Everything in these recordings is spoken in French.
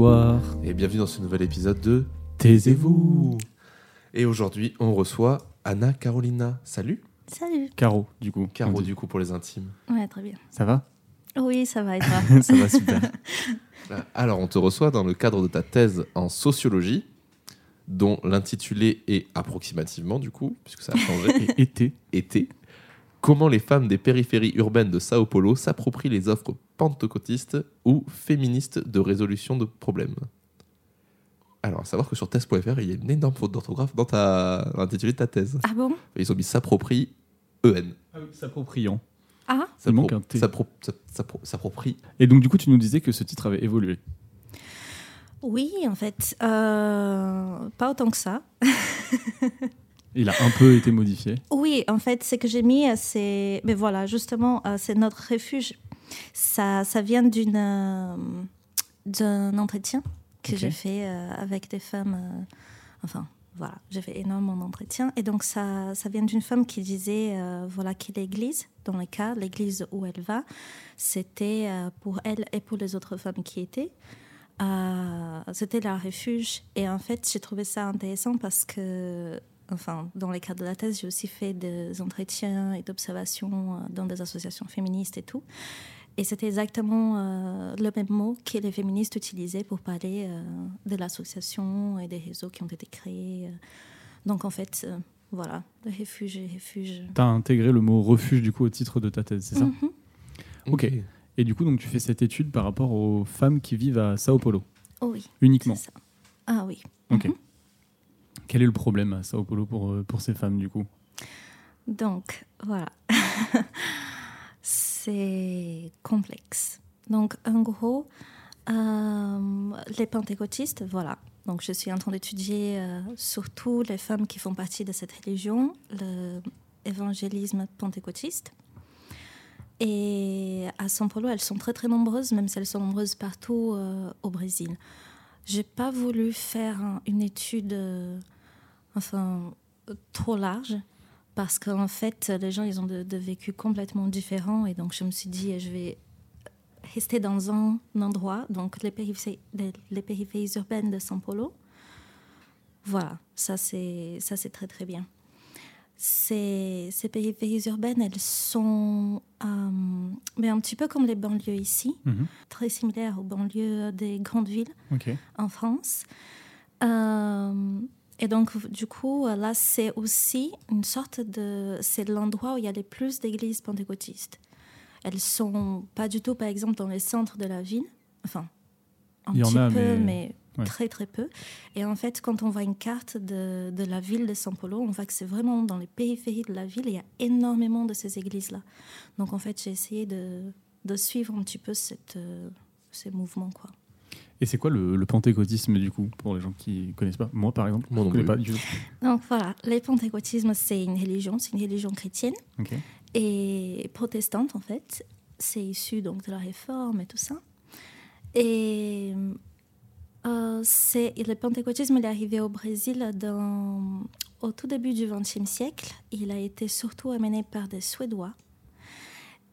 bonsoir. Et bienvenue dans ce nouvel épisode de Taisez-vous. Et aujourd'hui, on reçoit Anna Carolina. Salut. Salut. Caro, du coup. Caro, du coup, pour les intimes. Ouais, très bien. Ça va? Oui, ça va et toi? Ça va super. Alors, on te reçoit dans le cadre de ta thèse en sociologie, dont l'intitulé est approximativement, du coup, puisque ça a changé, été. été. Comment les femmes des périphéries urbaines de Sao Paulo s'approprient les offres pentecôtistes ou féministes de résolution de problèmes. Alors, à savoir que sur thèse.fr, il y a une énorme faute d'orthographe dans, ta... dans l'intitulé de ta thèse. Ah bon? Ils ont mis s'approprie EN. S'appropriant. Ah Il manque un T. S'appro- s'app- s'appro- S'approprie. Et donc, du coup, tu nous disais que ce titre avait évolué. Oui, en fait. euh, pas autant que ça. Il a un peu été modifié. Oui, en fait, ce que j'ai mis, euh, c'est. Mais voilà, justement, euh, c'est notre refuge. Ça, ça vient d'une, euh, d'un entretien que j'ai fait euh, avec des femmes. euh, enfin, voilà, j'ai fait énormément d'entretiens. Et donc, ça, ça vient d'une femme qui disait euh, voilà, que l'église, dans le cas, l'église où elle va, c'était euh, pour elle et pour les autres femmes qui étaient. euh, c'était leur refuge. Et en fait, j'ai trouvé ça intéressant parce que enfin, dans le cadre de la thèse, j'ai aussi fait des entretiens et d'observations dans des associations féministes et tout. Et c'était exactement euh, le même mot que les féministes utilisaient pour parler euh, de l'association et des réseaux qui ont été créés. euh. Donc en fait, euh, voilà, le refuge et refuge. Tu as intégré le mot refuge, du coup, au titre de ta thèse, c'est ça Mhm. Ok. Et du coup, donc, tu fais cette étude par rapport aux femmes qui vivent à Sao Paulo, Oh oui, uniquement. c'est ça. Ah oui. Ok. Mhm. Quel est le problème à Sao Paulo pour, pour ces femmes, du coup? Donc, voilà. c'est complexe. Donc, en gros, euh, les pentecôtistes, voilà. Donc, je suis en train d'étudier euh, surtout les femmes qui font partie de cette religion, l'évangélisme pentecôtiste. Et à São Paulo, elles sont très très nombreuses, même si elles sont nombreuses partout euh, au Brésil. J'ai pas voulu faire un- une étude, enfin, trop large parce qu'en fait, les gens, ils ont de, de vécus complètement différents. Et donc, je me suis dit, je vais rester dans un endroit, donc les périphéries, les, les périphéries urbaines de São Paulo. Voilà, ça c'est ça c'est très très bien. Ces, ces périphéries urbaines, elles sont euh, mais un petit peu comme les banlieues ici, Mhm. très similaires aux banlieues des grandes villes en France. Euh, et donc, du coup, là, c'est aussi une sorte de... C'est l'endroit où il y a les plus d'églises pentecôtistes. Elles sont pas du tout, par exemple, dans les centres de la ville. Enfin, un Il y en petit a, peu, mais- mais, ouais. très, très peu. Et en fait, quand on voit une carte de, de la ville de São Paulo, on voit que c'est vraiment dans les périphéries de la ville. Il y a énormément de ces églises-là. Donc, en fait, j'ai essayé de, de suivre un petit peu cette, euh, ces mouvements, quoi. Et c'est quoi le, le pentecôtisme, du coup, pour les gens qui connaissent pas? Moi, par exemple, Moi je non connais plus. pas du tout. Donc voilà, le pentecôtisme, c'est une religion, c'est une religion chrétienne et protestante en fait. C'est issu donc de la réforme et tout ça. Et euh, c'est le pentecôtisme il est arrivé au Brésil dans, au tout début du XXe siècle. Il a été surtout amené par des Suédois.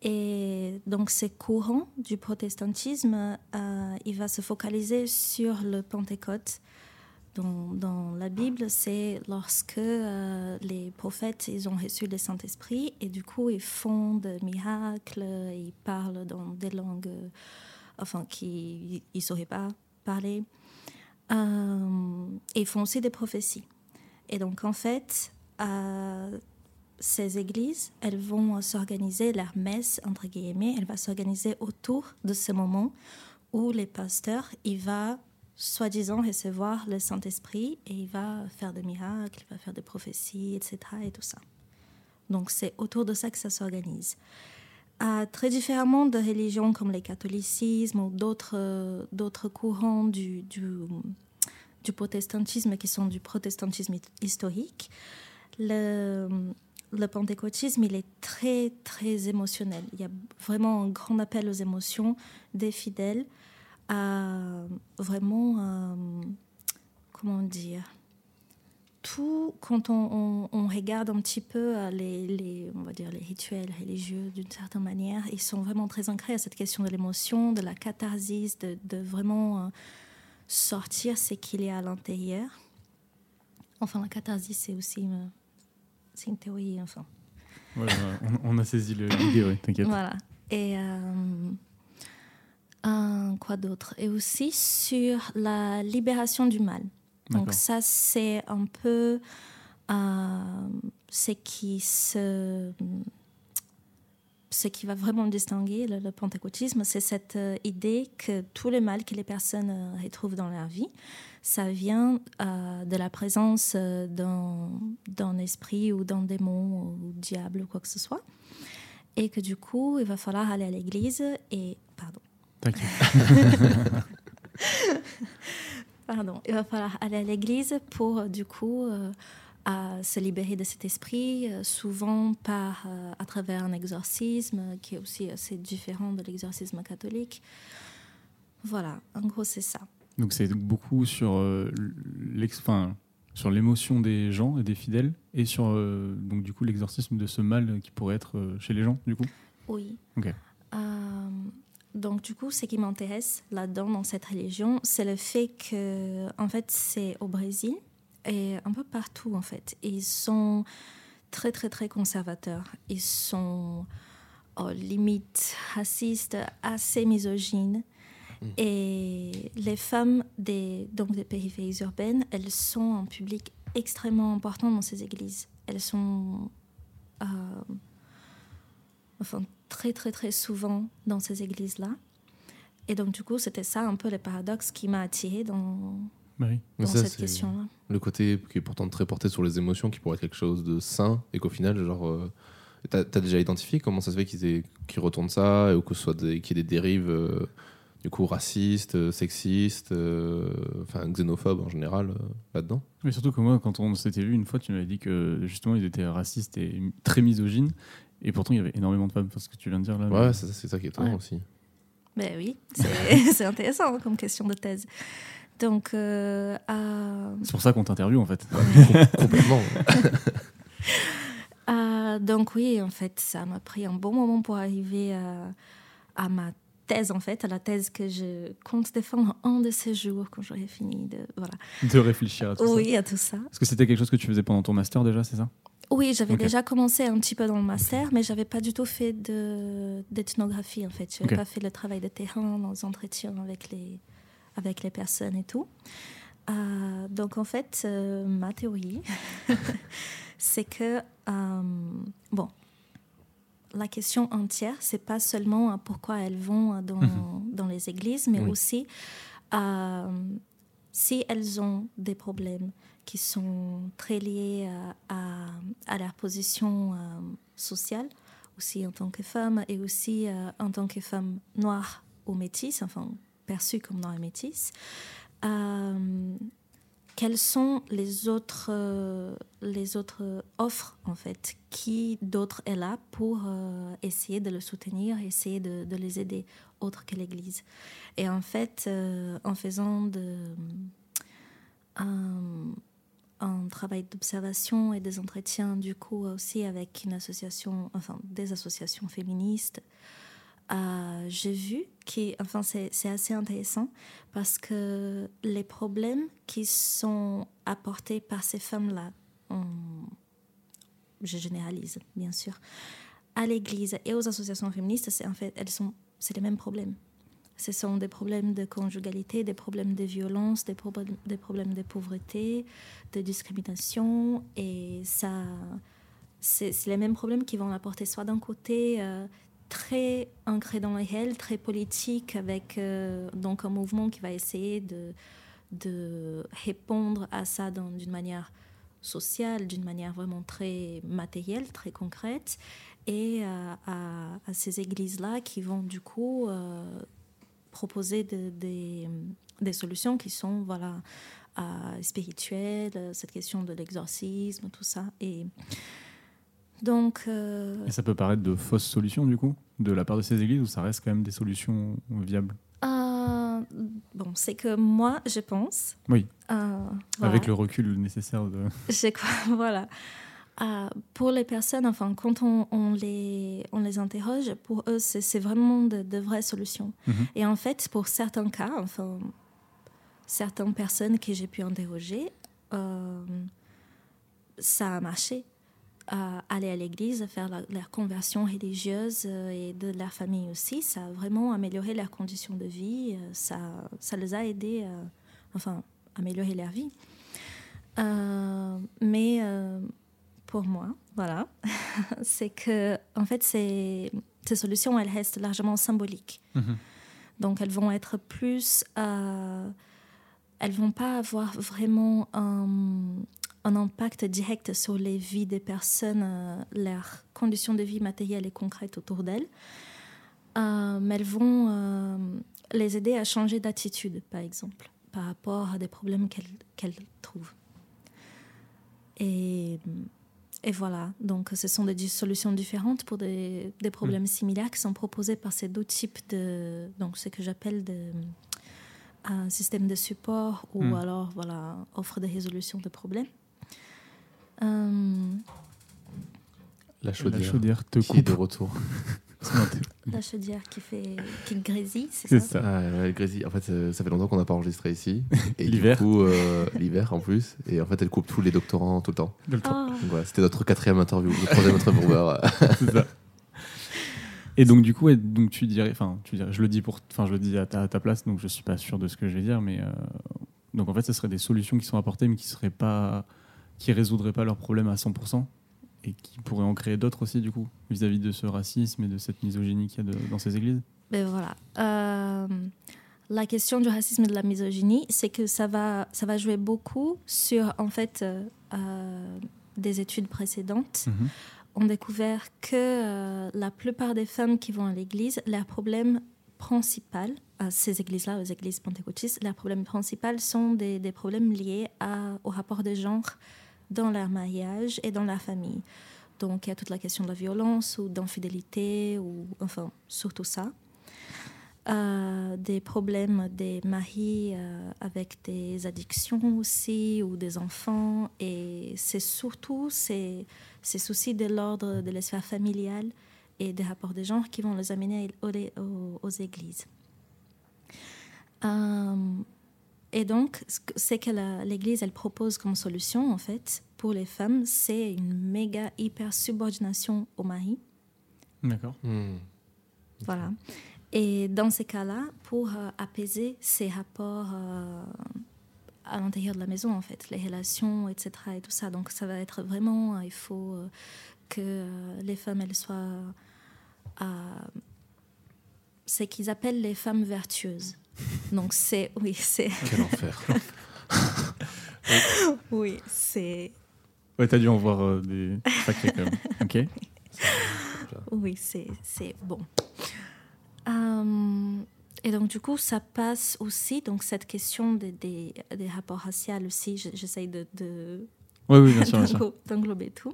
Et donc, ces courants du protestantisme, euh, il va se focaliser sur le Pentecôte. Dans, la Bible, c'est lorsque euh, les prophètes ils ont reçu le Saint-Esprit et du coup ils font des miracles, ils parlent dans des langues enfin, qu'ils ne sauraient pas parler. Euh, et ils font aussi des prophéties. Et donc en fait, ces églises, elles vont s'organiser, leur messe, entre guillemets, elle va s'organiser autour de ce moment où les pasteurs, il va soi-disant recevoir le Saint-Esprit et il va faire des miracles, il va faire des prophéties, etc. et tout ça. Donc c'est autour de ça que ça s'organise. Euh, très différemment de religions comme le catholicisme ou d'autres euh, d'autres courants du, du, du protestantisme qui sont du protestantisme historique, le, le pentecôtisme, il est très, très émotionnel. Il y a vraiment un grand appel aux émotions des fidèles à vraiment, euh, comment dire, surtout quand on, regarde un petit peu les, les, on va dire les rituels religieux d'une certaine manière, ils sont vraiment très ancrés à cette question de l'émotion, de la catharsis, de, de vraiment sortir ce qu'il y a à l'intérieur. Enfin, la catharsis, c'est aussi c'est une théorie, enfin. Voilà, on, a saisi l'idée, oui, t'inquiète. Voilà. Et quoi d'autre? Et aussi sur la libération du mal. Donc ça, c'est un peu euh, ce qui se ce qui va vraiment distinguer le, pentecôtisme, c'est cette euh, idée que tous les mal que les personnes euh, retrouvent dans leur vie, ça vient de la présence d'un esprit ou d'un démon ou diable ou quoi que ce soit. Et que du coup, il va falloir aller à l'église et... Pardon. Pardon. Il va falloir aller à l'église pour, du coup, euh, à se libérer de cet esprit, euh, souvent par, euh, à travers un exorcisme qui est aussi assez différent de l'exorcisme catholique. Voilà, en gros, c'est ça. Donc, c'est beaucoup sur sur l'émotion des gens et des fidèles et sur donc du coup l'exorcisme de ce mal qui pourrait être chez les gens du coup oui ok donc du coup, ce qui m'intéresse là-dedans dans cette religion, c'est le fait que, en fait, c'est au Brésil et un peu partout en fait. Ils sont très très très conservateurs. Ils sont oh, limite racistes, assez misogynes. Mm. Et les femmes des, donc des périphéries urbaines, elles sont un public extrêmement important dans ces églises. Elles sont euh, enfin, très très très souvent dans ces églises-là. Et donc du coup, c'était ça un peu le paradoxe qui m'a attiré dans, dans cette question-là. Le côté qui est pourtant très porté sur les émotions, qui pourrait être quelque chose de sain, et qu'au final, genre, euh, t'as as déjà identifié comment ça se fait qu'ils retournent ça, ou que ce soit qu'il y ait des dérives euh, du coup racistes, euh, sexistes, enfin xénophobes en général là-dedans. Mais surtout que moi, quand on s'était vu une fois, tu m'avais dit que justement ils étaient racistes et très misogynes. Et pourtant, il y avait énormément de femmes, parce que tu viens de dire là. Ouais, c'est ça qui est étonnant aussi. Ben oui, c'est intéressant hein, comme question de thèse. Donc, euh, c'est pour ça qu'on t'interviewe en fait. Complètement. Euh, donc oui, en fait, ça m'a pris un bon moment pour arriver à, à, ma thèse en fait, à la thèse que je compte défendre un de ces jours quand j'aurai fini de voilà. De réfléchir à tout ça. Oui, à tout ça. Est-ce que c'était quelque chose que tu faisais pendant ton master déjà, c'est ça? Oui, j'avais déjà commencé un petit peu dans le master, mais j'avais pas du tout fait d'ethnographie en fait. Je n'avais pas fait le travail de terrain dans les entretiens avec les, avec les personnes et tout. Euh, donc en fait, euh, ma théorie, c'est que euh, bon, la question entière, c'est pas seulement pourquoi elles vont dans, mhm. dans les églises, mais aussi si elles ont des problèmes qui sont très liées à, à, leur position euh, sociale, aussi en tant que femme et aussi euh, en tant que femme noire ou métisse, enfin perçue comme noire et métisse. Euh, quelles sont les autres, les autres offres en fait Qui d'autre est là pour essayer de le soutenir, essayer de, les aider, autre que l'Église? Et en fait, en faisant un travail d'observation et des entretiens du coup aussi avec une association, enfin des associations féministes. Euh, j'ai vu qui, enfin c'est assez intéressant parce que les problèmes qui sont apportés par ces femmes-là, je généralise bien sûr, à l'Église et aux associations féministes, c'est en fait les mêmes problèmes. Ce sont des problèmes de conjugalité, des problèmes de violence, des, problèmes, des problèmes de pauvreté, de discrimination. Et ça, c'est les mêmes problèmes qui vont apporter soit d'un côté euh, très ancré dans le réel, très politique, avec euh, donc un mouvement qui va essayer de, répondre à ça d'une manière sociale, d'une manière vraiment très matérielle, très concrète, et euh, à, ces églises-là qui vont du coup proposer des, des, solutions qui sont voilà, euh, spirituelles, cette question de l'exorcisme, tout ça. Et donc. Euh, Et ça peut paraître de fausses solutions, du coup, de la part de ces églises, ou ça reste quand même des solutions viables? Euh, Bon, c'est que moi, je pense. Oui. euh, Avec le recul nécessaire de. Je crois, voilà. Pour les personnes, enfin, quand on, on les, on les interroge, pour eux, c'est vraiment de, de vraies solutions. Mhm. Et en fait, pour certains cas, enfin, certaines personnes que j'ai pu interroger, ça a marché. Aller à l'église, faire la, leur conversion religieuse euh, et de leur famille aussi, ça a vraiment amélioré leurs conditions de vie. euh, ça, ça les a aidés, euh, enfin, améliorer leur vie. Euh, mais euh, pour moi, voilà, c'est que, en fait, ces, ces solutions, elles restent largement symboliques. Mhm. Donc, elles vont être plus. euh, elles vont pas avoir vraiment un, un impact direct sur les vies des personnes, euh, leurs conditions de vie matérielles et concrètes autour d'elles. Euh, mais elles vont euh, les aider à changer d'attitude, par exemple, par rapport à des problèmes qu'elles trouvent. Et, et voilà, donc ce sont des solutions différentes pour des, des problèmes similaires qui sont proposés par ces deux types de. Donc, ce que j'appelle de, un système de support ou Mm. alors, voilà, offre de résolution de problèmes. Euh, La La chaudière, te qui est de coupe. retour. la chaudière qui, fait, qui grésille, c'est C'est ça, ça. Ah, ouais, Grésy, en fait, euh, ça fait longtemps qu'on n'a pas enregistré ici. Et du L'hiver. coup, euh, l'hiver en plus. Et en fait, elle coupe tous les doctorants tout le temps. Voilà, c'était notre quatrième interview, le troisième intervieweur. C'est ça. Et donc du coup, ouais, donc tu dirais, enfin, tu dirais, je le dis pour, enfin, je le dis à ta, à ta place, donc je suis pas sûr de ce que je vais dire, mais euh, donc en fait, ce seraient des solutions qui sont apportées, mais qui seraient pas, qui résoudraient pas leurs problèmes à 100% et qui pourraient en créer d'autres aussi, du coup, vis-à-vis de ce racisme et de cette misogynie qu'il y a de- dans ces églises? ben voilà. Euh, la question du racisme et de la misogynie, c'est que ça va, ça va jouer beaucoup sur, en fait, euh, euh, des études précédentes Mhm. ont découvert que euh, la plupart des femmes qui vont à l'église, leur problème principal, à ces églises-là, aux églises pentecôtistes, leurs problèmes principaux sont des, des problèmes liés à- au rapport de genre dans leur mariage et dans leur famille. Donc il y a toute la question de la violence ou d'infidélité, ou enfin surtout ça. Euh, des problèmes des maris euh, avec des addictions aussi ou des enfants et c'est surtout ces, ces soucis de l'ordre de la sphère familiale et des rapports de genre qui vont les amener aux, églises. Euh, et donc, ce que- c'est que l'Église, elle propose comme solution, en fait, pour les femmes, c'est une méga hyper subordination au mari. D'accord. Hmm. Voilà. Et dans ces cas-là, pour euh, apaiser ces rapports euh, à l'intérieur de la maison, en fait, les relations, etc. et tout ça. Donc, ça va être vraiment, euh, il faut euh, que euh, les femmes, elles soient. euh, c'est qu'ils appellent les femmes vertueuses. Donc, c'est. Oui, c'est. Quel enfer. Oui, c'est. Ouais, t'as dû en voir euh, des sacrés quand même. Ok. Oui, c'est c'est bon. Euh, et donc, du coup, ça passe aussi, donc cette question des, des, des rapports raciaux aussi, je- j'essaye de, de, oui, bien d'englo- d'englober tout.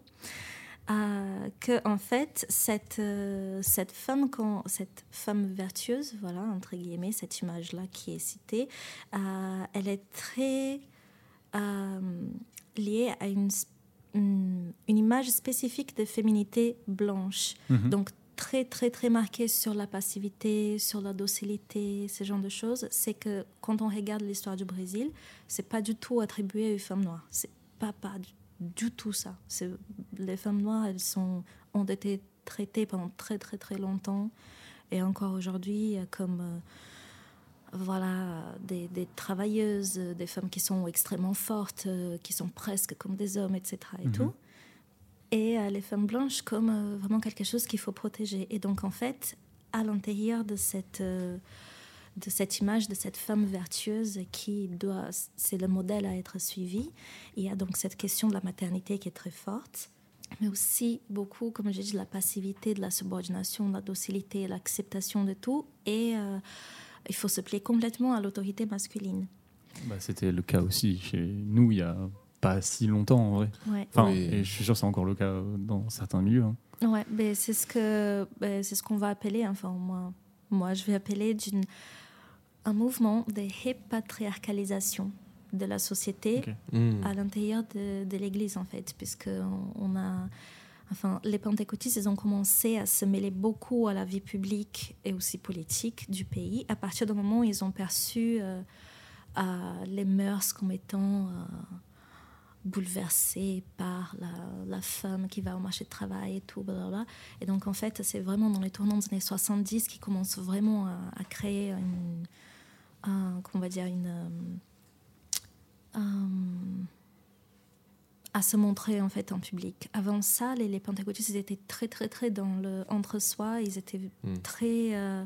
Euh, que en fait cette euh, cette femme quand cette femme vertueuse voilà entre guillemets cette image là qui est citée euh, elle est très euh, liée à une une, une image spécifique de féminité blanche Mhm. donc très très très marquée sur la passivité, sur la docilité, ce genre de choses, c'est que quand on regarde l'histoire du Brésil, c'est pas du tout attribué aux femmes noires. C'est pas pas du, du tout ça. C'est les femmes noires, elles sont ont été traitées pendant très très très longtemps et encore aujourd'hui comme euh, voilà des, des travailleuses, des femmes qui sont extrêmement fortes, euh, qui sont presque comme des hommes, etc. Et Mhm. tout et euh, les femmes blanches comme vraiment quelque chose qu'il faut protéger. Et donc, en fait, à l'intérieur de cette, de cette image de cette femme vertueuse qui doit, c'est le modèle à être suivi, il y a donc cette question de la maternité qui est très forte, mais aussi beaucoup, comme j'ai dit, de la passivité, de la subordination, de la docilité, l'acceptation de tout. Et euh, il faut se plier complètement à l'autorité masculine. Bah, C'était le cas aussi chez nous il y a pas si longtemps en vrai. Ouais. Enfin, Oui. et je suis sûr que c'est encore le cas dans certains milieux. hein. Ouais, c'est ce que ben, c'est ce qu'on va appeler, enfin moi, moi je vais appeler d'une un mouvement de repatriarcalisation de la société. Hmm. à l'intérieur de, de l'Église, en fait, puisque on, on a... Enfin, les pentecôtistes, ils ont commencé à se mêler beaucoup à la vie publique et aussi politique du pays à partir du moment où ils ont perçu euh, euh, les mœurs comme étant euh, bouleversées par la, la femme qui va au marché de travail et tout, blablabla. Et donc, en fait, c'est vraiment dans les tournants des années 70 qu'ils commencent vraiment à, à créer une... un- comment on va dire une... euh, à se montrer en fait en public. Avant ça, les, les pentecôtistes ils étaient très très très dans le entre-soi, ils étaient Mm. très euh,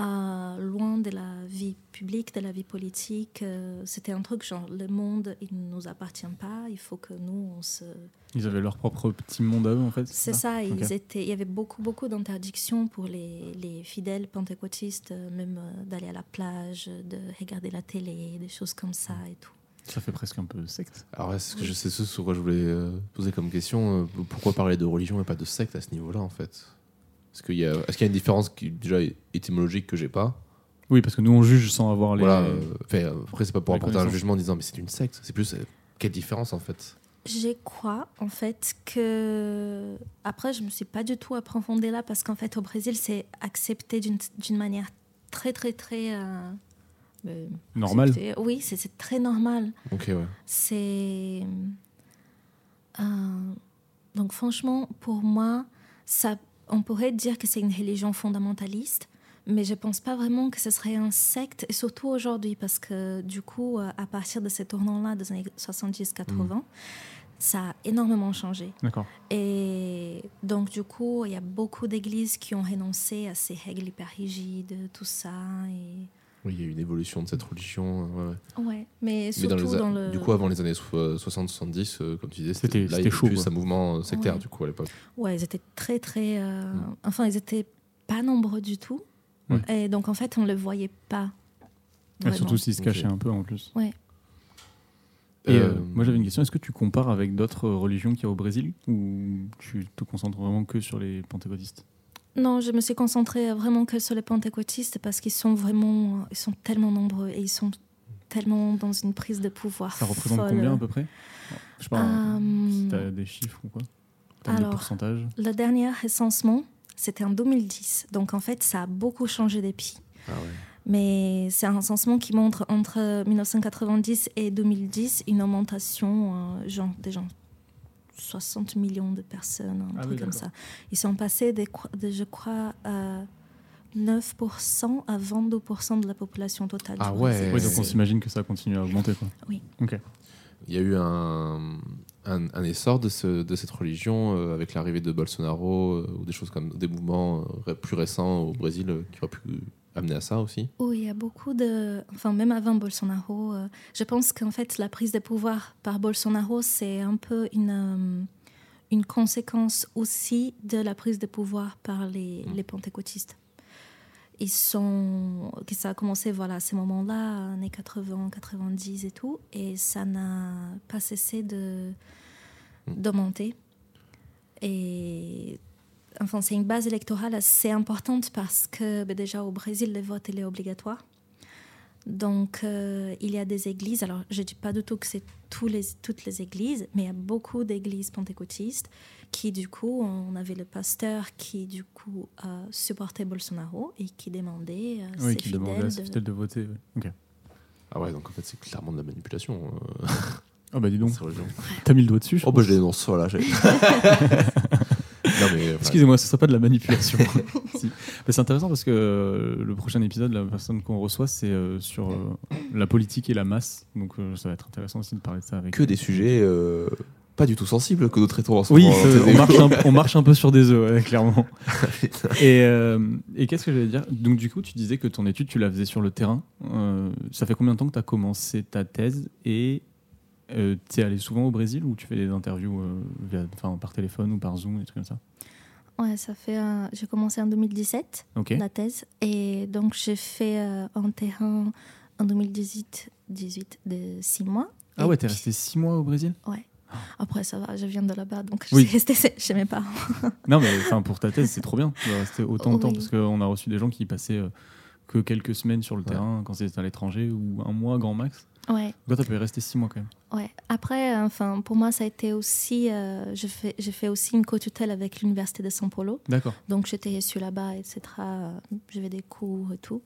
euh, loin de la vie publique, de la vie politique. Euh, C'était un truc genre le monde il ne nous appartient pas, il faut que nous on se Ils avaient leur propre petit monde à eux, en fait. c'est ça, ils étaient, il y avait beaucoup, beaucoup d'interdictions pour les, les fidèles pentecôtistes, euh, même euh, d'aller à la plage, de regarder la télé, des choses comme ça et tout. Ça fait presque un peu secte. Alors, c'est ce que je sais ce sur quoi je voulais poser comme question. pourquoi parler de religion et pas de secte à ce niveau-là, en fait? Est-ce qu'il y, a- est-ce qu'il y a une différence qui, déjà étymologique que j'ai pas Oui, parce que nous, on juge sans avoir les. Voilà. euh, euh, après, c'est pas pour apporter un jugement en disant mais c'est une secte. C'est plus euh, quelle différence en fait Je crois en fait que après je me suis pas du tout approfondie là parce qu'en fait au Brésil c'est accepté d'une d'une manière très très très euh, euh, Normal. Oui, c'est c'est très normal. Ok, ouais. C'est euh, donc franchement pour moi ça on pourrait dire que c'est une religion fondamentaliste. Mais je pense pas vraiment que ce serait un secte, et surtout aujourd'hui, parce que du coup, euh, à partir de ces tournants-là des années 70-80, ça a énormément changé. D'accord. Et donc, du coup, il y a beaucoup d'églises qui ont renoncé à ces règles hyper rigides, tout ça. Et... Oui, il y a eu une évolution de cette religion. euh, ouais, ouais. Ouais, mais Mais surtout dans les a- dans le. Du coup, avant les années so- euh, 60-70, euh, comme tu disais, C'était- là, c'était il y chaud, plus quoi. un mouvement sectaire Ouais. du coup à l'époque. Ouais, ils étaient très, très. euh, Mm. Enfin, ils étaient pas nombreux du tout. Ouais. Et donc, en fait, on ne le voyait pas. Et surtout s'ils se cachaient un peu en plus. Ouais. Et euh, Euh, moi j'avais une question, est-ce que tu compares avec d'autres religions qu'il y a au Brésil ou tu te concentres vraiment que sur les pentecôtistes? Non, je me suis concentrée vraiment que sur les pentecôtistes parce qu'ils sont vraiment, ils sont tellement nombreux et ils sont tellement dans une prise de pouvoir. Ça représente folle. combien à peu près? Je sais pas, Euh, si t'as des chiffres ou quoi? Alors, Le dernier recensement, c'était en 2010. Donc en fait, ça a beaucoup changé depuis. Ah ouais. Mais c'est un recensement qui montre entre 1990 et 2010 une augmentation, euh, genre, des gens, 60 millions de personnes, un Ah truc oui, comme ça. Ils sont passés, de, de, je crois, à 9% à 22% de la population totale. Ah ouais. Donc on s'imagine que ça continue à augmenter. Quoi. Oui. Ok. Il y a eu un, un, un essor de, ce- de cette religion euh, avec l'arrivée de Bolsonaro euh, ou des choses comme des mouvements euh, plus récents au Brésil euh, qui auraient pu amener à ça aussi. Oui, il y a beaucoup de... Enfin, même avant Bolsonaro, euh, je pense qu'en fait, la prise de pouvoir par Bolsonaro, c'est un peu une, euh, une conséquence aussi de la prise de pouvoir par les, Mm. les pentecôtistes. Ils sont... Ça a commencé voilà, à ces moments-là, années 80, 90 et tout, et ça n'a pas cessé de Mm. d'augmenter. Et enfin, c'est une base électorale assez importante parce que ben, déjà au Brésil, le vote il est obligatoire. Donc, euh, il y a des églises. Alors, je ne dis pas du tout que c'est tous les, toutes les églises, mais il y a beaucoup d'églises pentecôtistes qui, du coup, on avait le pasteur qui, du coup, euh, supportait Bolsonaro et qui demandait à Oui, ses qui demandait à fidèles ses de- fidèles de voter. ouais. Ok. Ah ouais, donc en fait c'est clairement de la manipulation. euh, Ah bah dis donc, t'as mis le doigt dessus. je Oh bah je dénonce, voilà. mais Excusez-moi, ce serait pas de la manipulation. Si. C'est intéressant parce que euh, le prochain épisode, la personne qu'on reçoit, c'est euh, sur euh, la politique et la masse. Donc euh, ça va être intéressant aussi de parler de ça avec. que des sujets euh, pas du tout sensibles que nous traitons en ce Oui, moment. hein, on, marche un, on marche un peu sur des œufs, ouais, clairement. Putain. Et, euh, et qu'est-ce que j'allais dire? Donc, du coup, tu disais que ton étude, tu la faisais sur le terrain. Euh, ça fait combien de temps que tu as commencé ta thèse? Et tu es allé souvent au Brésil ou tu fais des interviews euh, via, par téléphone ou par Zoom, des trucs comme ça? Ouais, ça fait. J'ai commencé en 2017. Ok. la thèse. Et donc, j'ai fait euh, un terrain en 2018 18 de 6 mois. Ah ouais, t'es puis- resté six mois au Brésil? Après, ça va, je viens de là-bas, donc je Oui. suis restée chez mes parents. Non, mais enfin, pour ta thèse, c'est trop bien de rester autant de temps parce qu'on a reçu des gens qui passaient euh, que quelques semaines sur le Ouais. terrain quand c'était à l'étranger ou un mois grand max. Ouais. Toi, tu pu rester six mois quand même. Ouais. Après, enfin, pour moi, ça a été aussi. euh, j'ai fait, j'ai fait aussi une co-tutelle avec l'université de São Paulo. D'accord. Donc, j'étais reçue là-bas, etc. Euh, J'avais des cours et tout.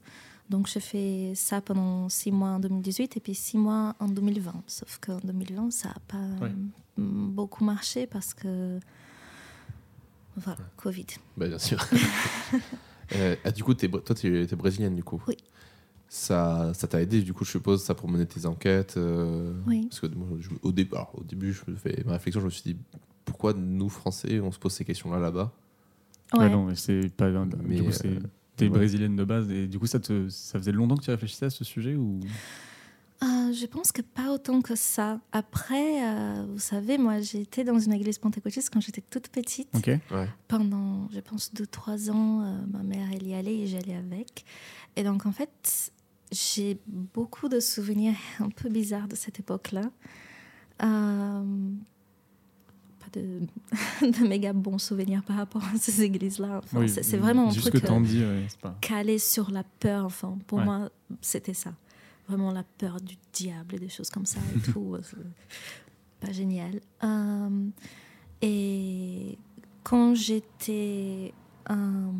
Donc, j'ai fait ça pendant six mois en 2018 et puis six mois en 2020. Sauf qu'en 2020, ça n'a pas Ouais. mm, beaucoup marché parce que. Voilà, Covid. Bah, bien sûr. Euh, ah, du coup, toi, tu es, brésilienne, du coup? Oui. Ça, ça t'a aidé, du coup, je suppose, ça pour mener tes enquêtes. euh, Oui. Parce que moi, je- au, dé- alors, au début, je me fais ma réflexion, je me suis dit, pourquoi nous, Français, on se pose ces questions-là là-bas? Ouais. Ouais. non, mais c'est pas. Mais, du coup, c'est. euh, T'es ouais. brésilienne de base et du coup, ça, te, ça faisait longtemps que tu réfléchissais à ce sujet ou? Euh, je pense que pas autant que ça. Après, euh, vous savez, moi, j'ai été dans une église pentecôtiste quand j'étais toute petite. Ok. Ouais. Pendant, je pense, deux, trois ans, euh, ma mère, elle y allait et j'allais avec. Et donc, en fait, j'ai beaucoup de souvenirs un peu bizarres de cette époque-là. Euh, pas de, de méga bons souvenirs par rapport à ces églises-là. Enfin, Oui, c'est, vraiment un truc que t'en euh, dis, ouais, pas. calé sur la peur. Enfin, pour Ouais. moi, c'était ça. Vraiment la peur du diable et des choses comme ça et tout. C'est pas génial. Euh, et quand j'étais euh,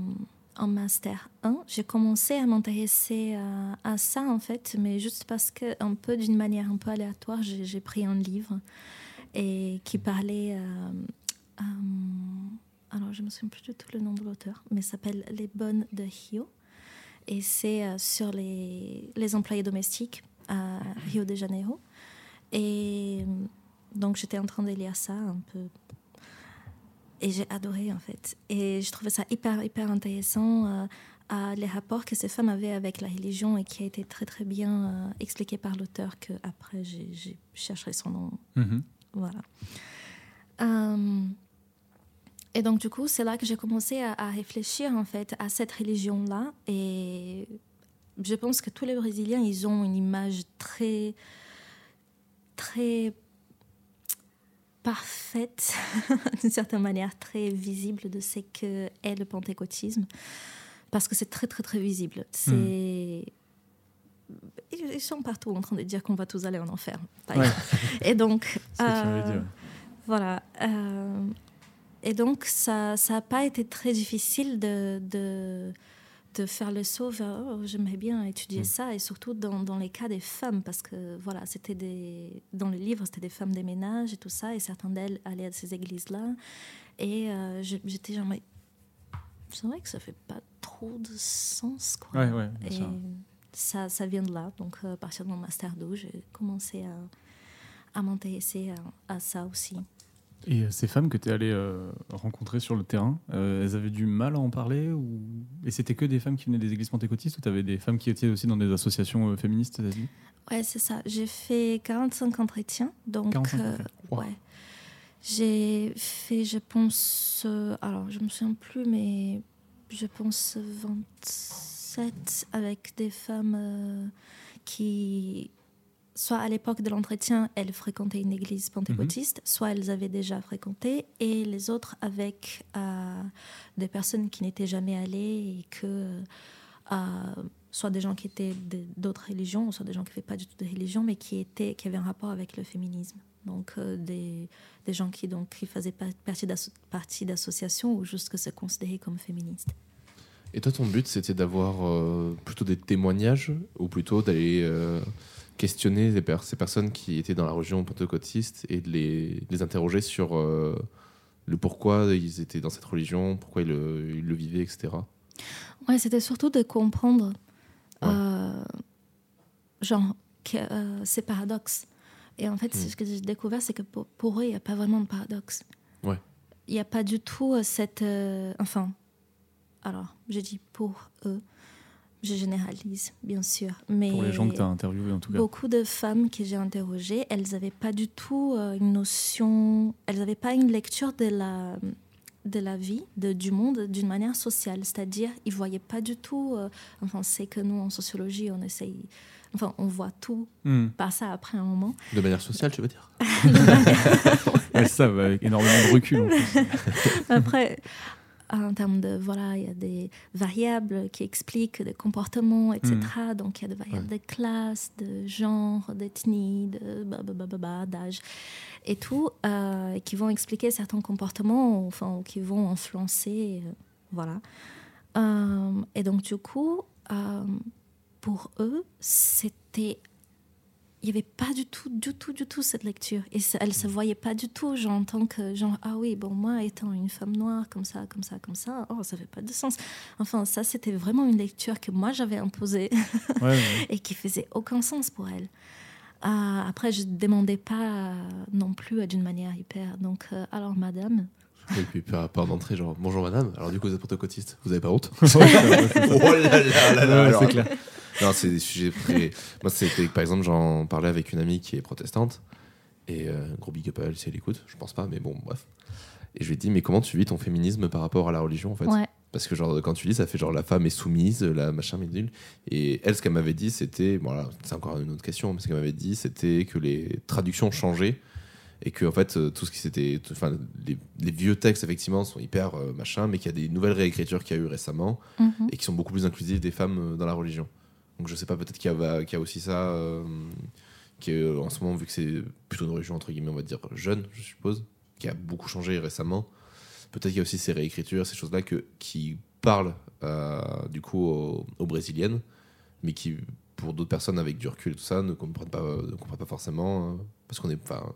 en master 1, j'ai commencé à m'intéresser à, à ça en fait, mais juste parce que un peu d'une manière un peu aléatoire, j'ai pris un livre et qui parlait. euh, euh, alors, je me souviens plus du tout le nom de l'auteur, mais s'appelle Les Bonnes de Rio. Et c'est euh, sur les, les employés domestiques à Rio de Janeiro. Et euh, donc, j'étais en train de lire ça un peu. Et j'ai adoré, en fait. Et je trouvais ça hyper, hyper intéressant, euh, à les rapports que ces femmes avaient avec la religion et qui a été très, très bien euh, expliqué par l'auteur, que après j'ai cherché son nom Mhm. voilà. Euh, et donc, du coup, c'est là que j'ai commencé à, à réfléchir, en fait, à cette religion-là. Et je pense que tous les Brésiliens, ils ont une image très, très parfaite, d'une certaine manière, très visible de ce que est le pentecôtisme. Parce que c'est très, très, très visible. C'est... Ils ils sont partout en train de dire qu'on va tous aller en enfer. Ouais. Et donc, euh, voilà. euh, et donc, ça n'a pas été très difficile de, de, de faire le saut vers oh, j'aimerais bien étudier Mm. ça, et surtout dans, dans les cas des femmes, parce que voilà, c'était des, dans le livre, c'était des femmes des ménages et tout ça, et certaines d'elles allaient à ces églises-là. Et euh, j'étais genre, mais c'est vrai que ça fait pas trop de sens, quoi. Ouais, ouais, Et ça, ça vient de là. Donc, euh, à partir de mon Master 2, j'ai commencé à, à m'intéresser à, à ça aussi. Et euh, ces femmes que tu es allé euh, rencontrer sur le terrain, euh, elles avaient du mal à en parler ou... Et c'était que des femmes qui venaient des églises pentecôtistes ou tu avais des femmes qui étaient aussi dans des associations euh, féministes dit Ouais, c'est ça. J'ai fait 45 entretiens. Donc, 45, ok. Wow. ouais. J'ai fait, je pense, alors je me souviens plus, mais je pense 27 avec des femmes qui, soit à l'époque de l'entretien, elles fréquentaient une église pentecôtiste, soit elles avaient déjà fréquenté, et les autres avec euh, des personnes qui n'étaient jamais allées et que. euh, soit des gens qui étaient d'autres religions, soit des gens qui n'avaient pas du tout de religion, mais qui, étaient, qui avaient un rapport avec le féminisme. Donc, euh, des, des gens qui, donc, qui faisaient partie d'asso- partie d'associations ou juste que se considéraient comme féministes. Et toi, ton but, c'était d'avoir euh, plutôt des témoignages ou plutôt d'aller euh, questionner les per- ces personnes qui étaient dans la religion pentecôtiste et de les, les interroger sur euh, le pourquoi ils étaient dans cette religion, pourquoi ils le, ils le vivaient, etc. Ouais, c'était surtout de comprendre, Ouais. euh, genre, que euh, c'est paradoxe. Et en fait, Mm. ce que j'ai découvert, c'est que pour, pour eux, il n'y a pas vraiment de paradoxe. Ouais. Il n'y a pas du tout cette. enfin, alors, je dis pour eux, je généralise, bien sûr. Mais Pour les gens que tu as interviewés en tout cas. Beaucoup de femmes que j'ai interrogées, elles n'avaient pas du tout euh, une notion, elles n'avaient pas une lecture de la, de la vie, de, du monde d'une manière sociale. C'est-à-dire, ils ne voyaient pas du tout. euh, enfin, c'est que nous, en sociologie, on essaye. Enfin, on voit tout Hmm. par ça après un moment. De manière sociale, tu veux dire? Ouais, c'est ça, ouais, avec énormément de recul. en plus. Après, en termes de, voilà, il y a des variables qui expliquent des comportements, etc. Donc, il y a des variables de classe, de genre, d'ethnie, de d'âge et tout, euh, qui vont expliquer certains comportements, enfin, qui vont influencer, euh, voilà. Euh, et donc, du coup, euh, pour eux, c'était il n'y avait pas du tout, du tout, du tout cette lecture. Et ça- elle ne se voyait pas du tout, genre, en tant que, genre, ah oui, bon, moi, étant une femme noire, comme ça, comme ça, comme ça, oh, ça fait pas de sens. Enfin, ça, c'était vraiment une lecture que moi, j'avais imposée Ouais, ouais. et qui faisait aucun sens pour elle. Euh, après, je ne demandais pas euh, non plus euh, d'une manière hyper. Donc, euh, alors, madame, Et puis par, par d'entrée, genre bonjour madame, alors du coup vous êtes pentecôtiste, vous avez pas honte. Oh là là là c'est clair. Non, c'est des sujets très. Moi, c'était par exemple, j'en parlais avec une amie qui est protestante. Et euh, gros big up à elle si elle écoute, je pense pas, mais bon, bref. Et je lui ai dit, mais comment tu vis ton féminisme par rapport à la religion en fait ouais, Parce que, genre, quand tu lis, ça fait genre la femme est soumise, la machin, mais nul. Et elle, ce qu'elle m'avait dit, c'était. Bon, là, c'est encore une autre question, mais ce qu'elle m'avait dit, c'était que les traductions changeaient. Et que, en fait, euh, tout ce qui s'était. Enfin, les, les vieux textes, effectivement, sont hyper euh, machin, mais qu'il y a des nouvelles réécritures qu'il y a eu récemment mhm. et qui sont beaucoup plus inclusives des femmes euh, dans la religion. Donc je sais pas, peut-être qu'il y, a- aussi ça, euh, qui euh, en ce moment, vu que c'est plutôt une religion, entre guillemets, on va dire jeune, je suppose, qui a beaucoup changé récemment, peut-être qu'il y a aussi ces réécritures, ces choses-là qui parlent euh, du coup aux, brésiliennes, mais qui, pour d'autres personnes avec du recul et tout ça, ne comprennent pas, ne comprennent pas forcément, euh, parce qu'on est... Enfin,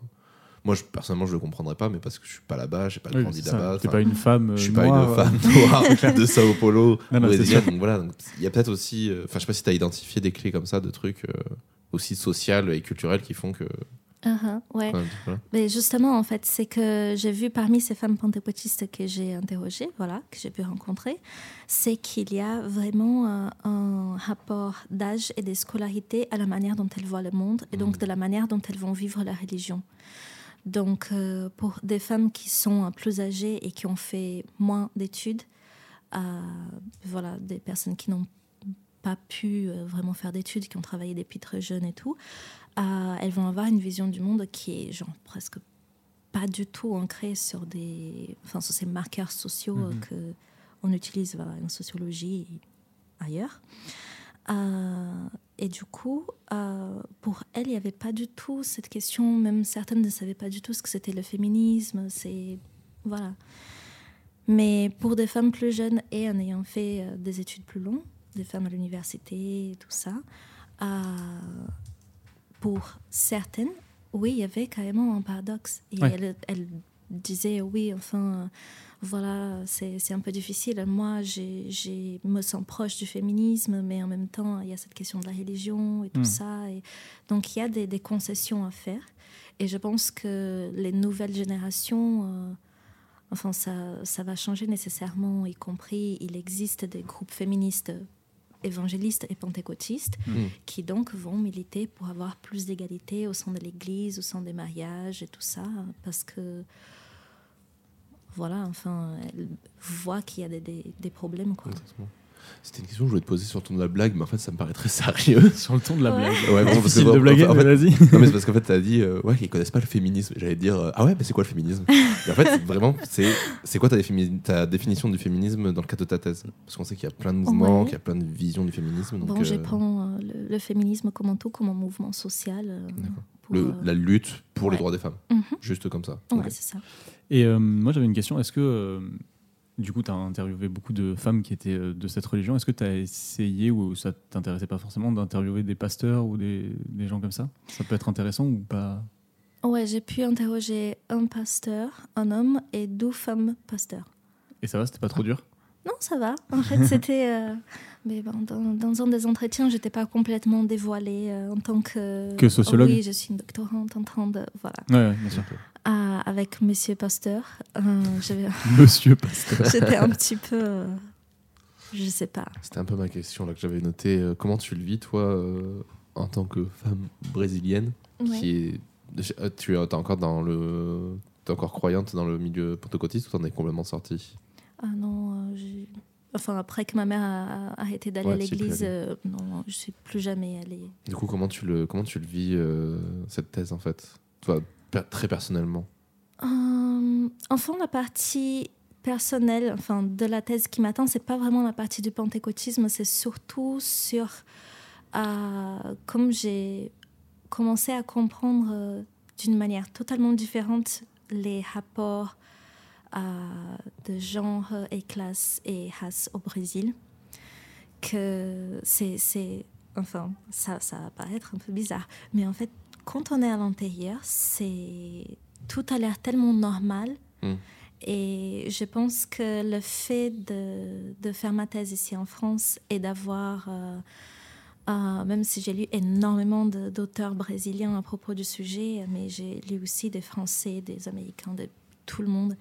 moi, je, personnellement, je le comprendrais pas, mais parce que je suis pas là-bas, j'ai pas Oui, ça. là-bas. T'es pas une femme. euh, je suis pas noire, une femme noire de Sao Paulo Non, non, sûr. Donc voilà, donc il y a peut-être aussi. euh, Enfin, je sais pas si tu as identifié des clés comme ça, de trucs euh, aussi sociales et culturels qui font que. Uh-huh, ouais. voilà, voilà. Mais justement, en fait, c'est que j'ai vu parmi ces femmes pentecôtistes que j'ai interrogées, voilà, que j'ai pu rencontrer, c'est qu'il y a vraiment euh, un rapport d'âge et de scolarité à la manière dont elles voient le monde et donc Mhm. de la manière dont elles vont vivre la religion. Donc, euh, pour des femmes qui sont euh, plus âgées et qui ont fait moins d'études, euh, voilà, des personnes qui n'ont pas pu vraiment faire d'études, qui ont travaillé depuis très jeunes et tout, euh, elles vont avoir une vision du monde qui est genre presque pas du tout ancrée sur des, enfin sur ces marqueurs sociaux Mhm. que on utilise voilà, en sociologie et ailleurs. Et du coup, euh, pour elles, il n'y avait pas du tout cette question. Même certaines ne savaient pas du tout ce que c'était le féminisme. C'est voilà. Mais pour des femmes plus jeunes et en ayant fait euh, des études plus longues, des femmes à l'université, tout ça, euh, pour certaines, oui, il y avait carrément un paradoxe. Et Ouais. Disaient, oui, enfin, voilà, c'est un peu difficile. Moi, j'ai me sens proche du féminisme, mais en même temps, il y a cette question de la religion et tout Mm. ça. Et donc, il y a des, des concessions à faire. Et je pense que les nouvelles générations, euh, enfin, ça, ça va changer nécessairement, y compris, il existe des groupes féministes évangélistes et pentecôtistes Mm. qui donc vont militer pour avoir plus d'égalité au sein de l'Église, au sein des mariages et tout ça, parce que voilà, enfin, elles voient qu'il y a des, des- des problèmes. Quoi. Exactement. C'était une question que je voulais te poser sur le ton de la blague, mais en fait, ça me paraît très sérieux. Sur le ton de la Ouais. blague. Ouais, vraiment, parce que bon, de blaguer, en mais fait- vas-y. Non, mais c'est parce qu'en fait, tu as dit euh, ouais, qu'ils connaissent pas le féminisme. J'allais dire euh, ah ouais, mais c'est quoi le féminisme? Et en fait, vraiment, c'est c'est quoi ta, défini- ta définition du féminisme dans le cadre de ta thèse? Parce qu'on sait qu'il y a plein de mouvements, Ouais. qu'il y a plein de visions du féminisme. Donc, bon, je euh, prends euh, le, le féminisme comme un tout, comme un mouvement social. euh, D'accord. pour, le- euh, la lutte pour les droits des femmes, mhm. juste comme ça. Ouais, c'est ça. Et euh, moi, j'avais une question. Est-ce que, euh, du coup, tu as interviewé beaucoup de femmes qui étaient euh, de cette religion? Est-ce que tu as essayé, ou ça t'intéressait pas forcément, d'interviewer des pasteurs ou des, des gens comme ça? Ça peut être intéressant ou pas? Ouais, j'ai pu interroger un pasteur, un homme et deux femmes pasteurs. Et ça va, c'était pas trop dur? Non, ça va. En fait, c'était. euh, Mais bon, dans, dans un des entretiens, j'étais pas complètement dévoilée euh, en tant que. Que sociologue? Oui, je suis une doctorante en train de. Voilà. Ouais, ouais, bien sûr. Ah, avec Monsieur Pasteur, euh, j'avais- Monsieur pasteur. j'étais un petit peu. euh, Je sais pas. C'était un peu ma question là que j'avais notée. Euh, comment tu le vis, toi, euh, en tant que femme brésilienne Ouais. qui est. Tu es encore dans le. T'es encore croyante dans le milieu pentecôtiste ou t'en es complètement sortie? Ah non, euh, j'ai- enfin après que ma mère a, arrêté d'aller Ouais, à es l'église, euh, non, je suis plus jamais allée. Du coup, comment tu le, comment tu le vis, euh, cette thèse, en fait? Toi, très personnellement? Euh, enfin, la partie personnelle, enfin, de la thèse qui m'attend, c'est pas vraiment la partie du pentecôtisme, c'est surtout sur euh, comme j'ai commencé à comprendre euh, d'une manière totalement différente les rapports de genre et classe et race au Brésil, que c'est enfin, ça, ça va paraître un peu bizarre, mais en fait, quand on est à l'intérieur, c'est tout a l'air tellement normal. Mm. Et je pense que le fait de, de, faire ma thèse ici en France et d'avoir, euh, euh, même si j'ai lu énormément d'auteurs brésiliens à propos du sujet, mais j'ai lu aussi des Français, des Américains, de tout le monde,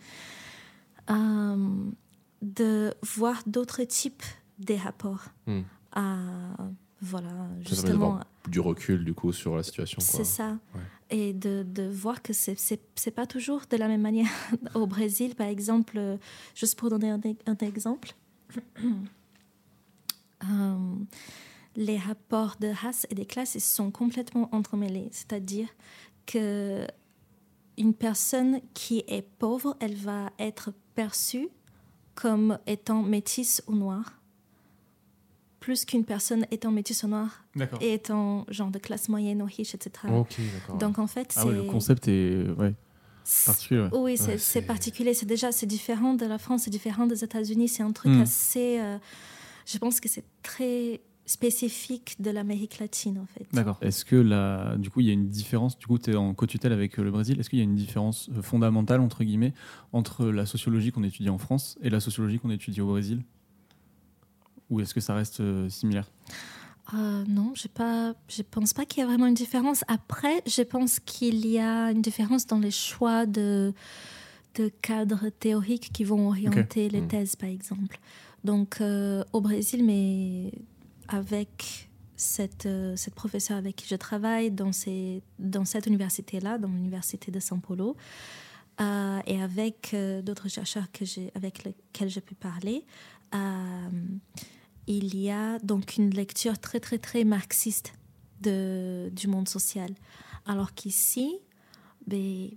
euh, de voir d'autres types des rapports. Mm. Voilà, justement. du recul du coup sur la situation. C'est ça. Ouais. Et de, de voir que c'est c'est pas toujours de la même manière. Au Brésil, par exemple, euh, juste pour donner un, un exemple, euh, les rapports de race et des classes ils sont complètement entremêlés. C'est-à-dire que une personne qui est pauvre, elle va être perçue comme étant métisse ou noire plus qu'une personne étant métisse ou noire et étant genre de classe moyenne ou riche, etc. Donc en fait, Ah ouais, le concept est ouais, particulier. ouais. oui, c'est particulier. C'est déjà c'est différent de la France, c'est différent des États-Unis. C'est un truc Mm. assez. euh, je pense que c'est très spécifique de l'Amérique latine en fait. D'accord. Est-ce que là, du coup, il y a une différence Du coup, tu es en co-tutelle avec euh, le Brésil. Est-ce qu'il y a une différence euh, fondamentale, entre guillemets, entre la sociologie qu'on étudie en France et la sociologie qu'on étudie au Brésil? Ou est-ce que ça reste euh, similaire? Euh, non, je pas. Je pense pas qu'il y a vraiment une différence. Après, je pense qu'il y a une différence dans les choix de de cadres théoriques qui vont orienter les Mm. thèses, par exemple. Donc, euh, au Brésil, mais avec cette, euh, cette professeure avec qui je travaille dans, ces, dans cette université-là, dans l'université de São Paulo, euh, et avec euh, d'autres chercheurs que avec lesquels j'ai pu parler, euh, il y a donc une lecture très, très, très marxiste de, du monde social. Alors qu'ici, ben,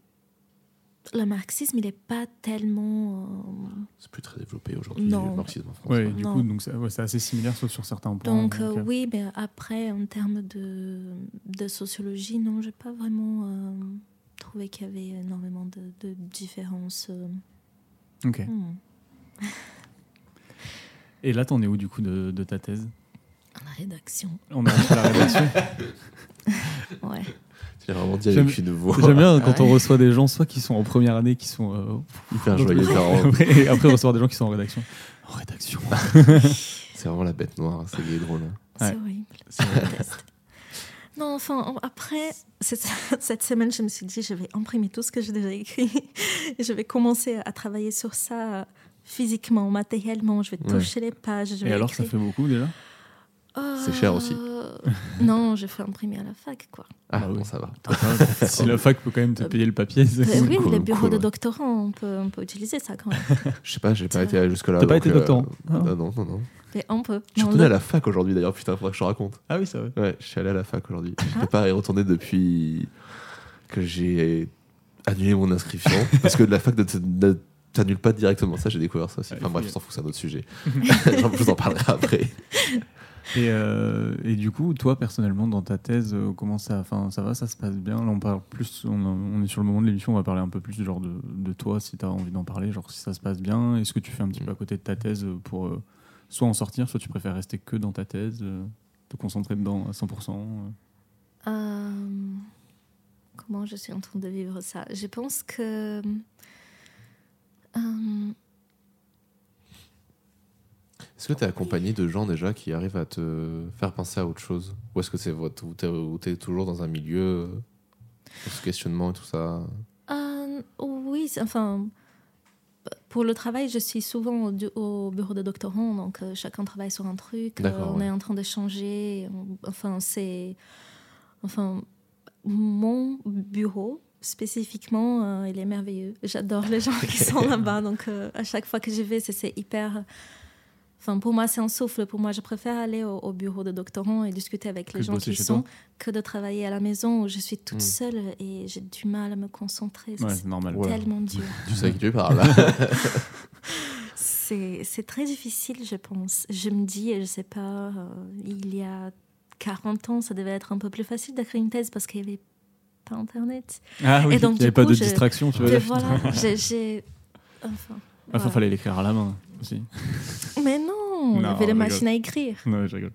le marxisme, il n'est pas tellement... euh, C'est plus très développé aujourd'hui, le marxisme en France. Ouais, ouais. du Non. coup, donc c'est ouais, c'est assez similaire, sauf sur certains points. Donc euh, Ok. oui, mais après, en termes de, de sociologie, non, j'ai pas vraiment euh, trouvé qu'il y avait énormément de, de différences. euh. Ok. Hmm. Et là, t'en es où, du coup, de, de ta thèse? À la rédaction, On est à la rédaction. ouais. Tu l'as vraiment dit avec une voix J'aime bien quand on reçoit des gens, soit qui sont en première année, qui sont. euh, hyper joyeux. après, et après, recevoir des gens qui sont en rédaction. En rédaction. C'est vraiment la bête noire, c'est gay et drôle. hein. C'est Ouais. horrible. C'est- déteste. Non, enfin, en- après, cette, cette semaine, je me suis dit, je vais imprimer tout ce que j'ai déjà écrit. Et je vais commencer à travailler sur ça euh, physiquement, matériellement. Je vais Ouais. toucher les pages. Je vais Et alors, ça fait beaucoup déjà? C'est cher aussi. Euh, Non, je fais imprimer à la fac, quoi. Ah, Bah oui. bon, ça va. Si la fac peut quand même te payer le papier, c'est. Euh, oui, cool, les bureaux cool, de ouais. doctorants, on peut, on peut utiliser ça quand même. Je sais pas, j'ai pas été jusque-là. T'as pas été euh, doctorant Ah. Non, non, non. non. Mais on peut. Je suis retourné à la fac aujourd'hui d'ailleurs, putain, faudrait que je te raconte. Ah oui, ça va. Ouais, je suis allé à la fac aujourd'hui. Je Ah. n'étais pas y retourner depuis que j'ai annulé mon inscription. parce que la fac te- ne t'annule pas directement. Ça, j'ai découvert ça aussi. Enfin bref, je s'en fous, c'est un autre sujet. je vous en parlerai après. Et, euh, et du coup, toi, personnellement, dans ta thèse, euh, comment ça, enfin, ça va, ça se passe bien? Là, on parle plus, on, on est sur le moment de l'émission, on va parler un peu plus du genre de, de toi, si tu as envie d'en parler, genre si ça se passe bien. Est-ce que tu fais un petit peu à côté de ta thèse pour euh, soit en sortir, soit tu préfères rester que dans ta thèse, euh, te concentrer dedans à 100% euh? Euh, comment je suis en train de vivre ça? Je pense que. Euh, Est-ce que tu es accompagné de gens déjà qui arrivent à te faire penser à autre chose? Ou est-ce que c'est votre- ou t'es, ou t'es toujours dans un milieu euh, ce questionnement et tout ça? Euh, oui, enfin. Pour le travail, je suis souvent au, bureau de doctorant, donc euh, chacun travaille sur un truc. euh, on ouais. est en train d'échanger. on- Enfin, c'est. Enfin, mon bureau, spécifiquement, euh, il est merveilleux. J'adore les gens qui sont là-bas. Donc, euh, à chaque fois que j'y vais, c'est- hyper. Enfin, pour moi, c'est un souffle. Pour moi, je préfère aller au, au bureau de doctorant et discuter avec Que les gens qui sont que de travailler à la maison où je suis toute Mm. seule et j'ai du mal à me concentrer. Ouais, c'est normal. Ouais. tellement dur. Tu sais à qui tu parles là c'est très difficile, je pense. Je me dis, je sais pas, euh, il y a 40 ans, ça devait être un peu plus facile d'écrire une thèse parce qu'il n'y avait pas Internet. Ah oui, Et donc, il n'y avait pas de je- distraction, tu vois. Et voilà, j'ai-. Enfin. Enfin, voilà. fallait l'écrire à la main aussi. Mais non, on Non, avait les machines à écrire. Non, je rigole.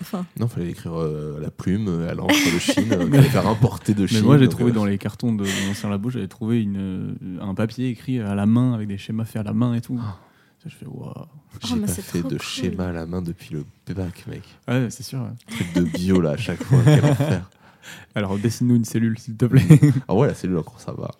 Enfin, Non, fallait écrire euh, à la plume, à l'encre de Chine, euh, fallait faire importer de Chine. Mais moi, j'ai trouvé euh, dans les cartons de mon ancien labo, j'avais trouvé une, euh, un papier écrit à la main avec des schémas faits à la main et tout. Ah. Je fais waouh. J'ai Oh, pas fait de cool. schéma à la main depuis le bac, mec. Ouais, c'est sûr. ouais. Truc de bio là à chaque fois, quel enfer. Alors, dessine-nous une cellule, s'il te plaît. Ah ouais, la cellule encore ça va.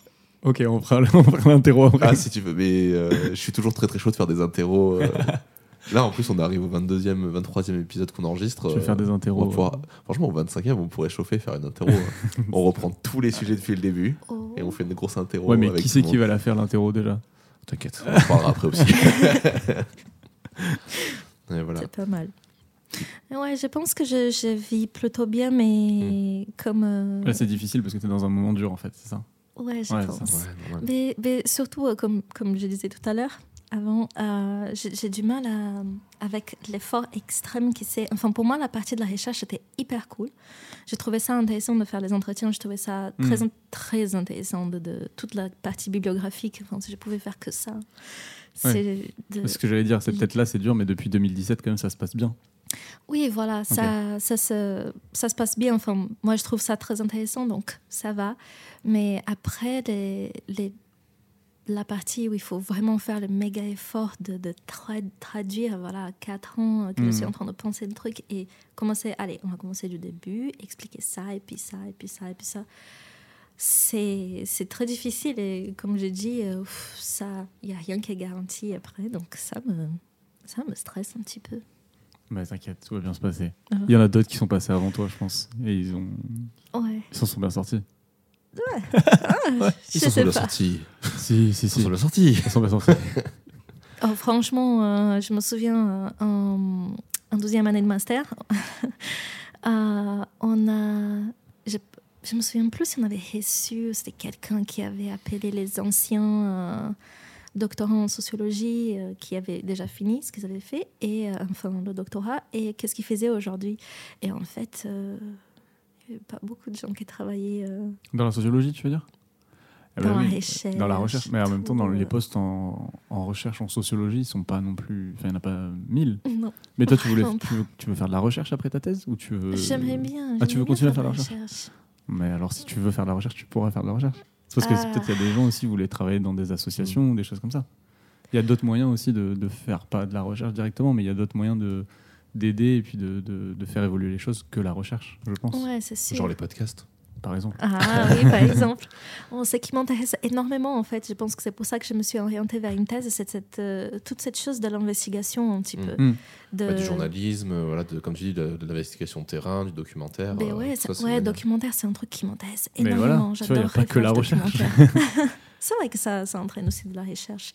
ok, on fera, on fera l'interro après. Ah si tu veux, mais euh, je suis toujours très très chaud de faire des interros. euh. Là en plus on arrive au 22e, 23e épisode qu'on enregistre. Je vais euh, faire des on va interros. pouvoir- Franchement au 25e on pourrait chauffer, faire une interro. hein. on reprend tous les sujets depuis le début oh. et on fait une grosse interro. Ouais, mais avec qui tout c'est le qui monde. va la faire l'interro déjà? T'inquiète, on en parlera après aussi. Et voilà. C'est pas mal. Ouais, je pense que je, je vis plutôt bien, mais comme. euh, Là, c'est difficile parce que tu es dans un moment dur en fait, c'est ça? Ouais, je Ouais, pense. ça, Ouais. Mais, mais surtout, euh, comme, comme je disais tout à l'heure, avant, euh, j'ai du mal à- avec l'effort extrême qui c'est. Enfin, pour moi, la partie de la recherche était hyper cool. J'ai trouvé ça intéressant de faire les entretiens. Je trouvais ça très, Mm. très intéressant de, de toute la partie bibliographique. Enfin, si je pouvais faire que ça. De- Ce que j'allais dire, c'est peut-être là, c'est dur, mais depuis 2017, quand même, ça se passe bien. Oui, voilà, ça, ça, se, ça se passe bien. Enfin, moi, je trouve ça très intéressant, donc ça va. Mais après, les, les- la partie où il faut vraiment faire le méga effort de, de tra- traduire, voilà, quatre ans euh, que je suis Mhm. en train de penser le truc et commencer, allez, on va commencer du début, expliquer ça, et puis ça, et puis ça, et puis ça. C'est très difficile et comme j'ai dit, euh, ça, il n'y a rien qui est garanti après, donc ça me, ça me stresse un petit peu. Bah, t'inquiète, tout va bien se passer. Ah. Il y en a d'autres qui sont passés avant toi, je pense. Et ils ont. Ouais. Ils s'en sont bien sortis. Ils s'en sont bien sortis. Si, si, Ils s'en sont bien sortis. Ils sont bien sortis. Oh, franchement, euh, je me souviens, euh, en, en deuxième année de master, euh, on a. Je, je me souviens plus si on avait reçu, c'était quelqu'un qui avait appelé les anciens doctorants en sociologie euh, qui avaient déjà fini ce qu'ils avaient fait, et euh, enfin le doctorat, et qu'est-ce qu'ils faisaient aujourd'hui? Et en fait, euh, il n'y avait pas beaucoup de gens qui travaillaient Dans la sociologie, tu veux dire? Eh ben dans la recherche. Dans la recherche. Mais en même temps, dans les postes en, en recherche, en sociologie, ils sont pas non plus. Enfin, il n'y en a pas mille. Non, Mais toi, tu, voulais, tu, veux, tu veux faire de la recherche après ta thèse ou tu veux... j'aimerais bien. Ah, tu veux continuer à faire de la recherche Mais alors, si tu veux faire de la recherche, tu pourras faire de la recherche. C'est parce que Ah. peut-être qu'il y a des gens aussi qui voulaient travailler dans des associations ou des choses comme ça. Il y a d'autres moyens aussi de, de faire, pas de la recherche directement, mais il y a d'autres moyens de d'aider et puis de, de, de faire évoluer les choses que la recherche, je pense, Ouais, c'est sûr. Genre les podcasts. Par exemple. Ah oui, par exemple. Bon, ce qui m'intéresse énormément, en fait, je pense que c'est pour ça que je me suis orientée vers une thèse, c'est cette, euh, toute cette chose de l'investigation, un petit Mm. peu. Mm. De... Bah, du journalisme, euh, voilà, de, comme tu dis, de, de l'investigation de terrain, du documentaire. Ben euh, ouais, ça, documentaire, c'est un truc qui m'intéresse Mais énormément. voilà, tu vois, il y a pas que la recherche. c'est vrai que ça, ça entraîne aussi de la recherche.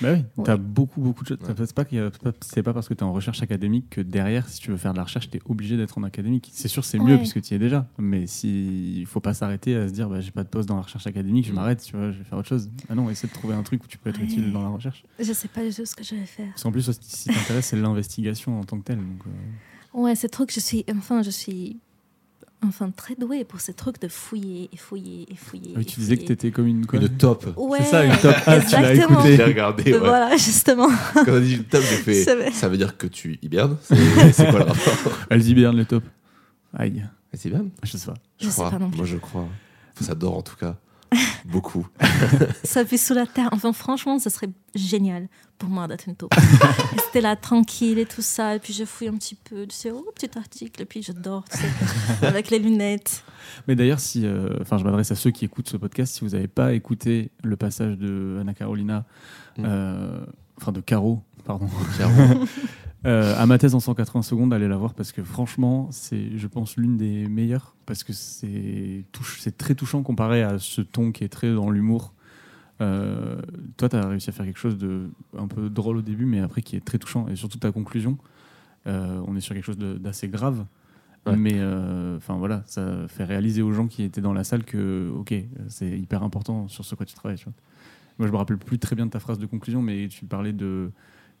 Bah oui, Ouais. t'as beaucoup, beaucoup de choses. Ouais. C'est pas, qu'il y a- c'est pas parce que tu es en recherche académique que derrière, si tu veux faire de la recherche, tu es obligé d'être en académique. C'est sûr, c'est mieux Ouais. puisque tu y es déjà. Mais si, il faut pas s'arrêter à se dire, bah, j'ai pas de poste dans la recherche académique, je Mm. m'arrête, tu vois, je vais faire autre chose. Ah non, essaie de trouver un truc où tu peux être Ouais. utile dans la recherche. Je sais pas du tout ce que je vais faire. Parce qu'en plus, ce qui si t'intéresse, c'est l'investigation en tant que telle. Donc, euh, Ouais, ces trucs, je suis, enfin, je suis, enfin, très douée pour ces trucs de fouiller et fouiller et fouiller. ah tu disais que tu étais comme une. Quoi Une top. Ouais, C'est ça, une top. Ah, tu l'as écouté. J'ai regardé. ouais. Voilà, justement. Quand on a dit une top, j'ai fait. Ça veut dire que tu hibernes C'est quoi le rapport? Elles hibernent les top. Aïe, Elles hibernent? Je sais pas. Je, Je sais crois. pas non plus. Moi, je crois. Ça dort en tout cas. Beaucoup. Ça vit sous la terre. Enfin, franchement, ce serait génial pour moi d'être une taupe. C'était là, tranquille et tout ça. Et puis, je fouille un petit peu, tu sais, oh, petit article. Et puis, je dors, tu sais, avec les lunettes. Mais d'ailleurs, si, euh, enfin, je m'adresse à ceux qui écoutent ce podcast. Si vous n'avez pas écouté le passage de Anna Carolina, Mm. euh, enfin de Caro, pardon, Clairement. euh, à ma thèse en 180 secondes, allez la voir parce que franchement, c'est, je pense, l'une des meilleures parce que c'est, touche, c'est très touchant comparé à ce ton qui est très dans l'humour. Euh, toi, tu as réussi à faire quelque chose de un peu drôle au début, mais après qui est très touchant et surtout ta conclusion. euh, on est sur quelque chose de- d'assez grave. Ouais. Mais enfin voilà, ça fait réaliser aux gens qui étaient dans la salle que ok, c'est hyper important sur ce quoi tu travailles. Tu vois. Moi, je me rappelle plus très bien de ta phrase de conclusion, mais tu parlais de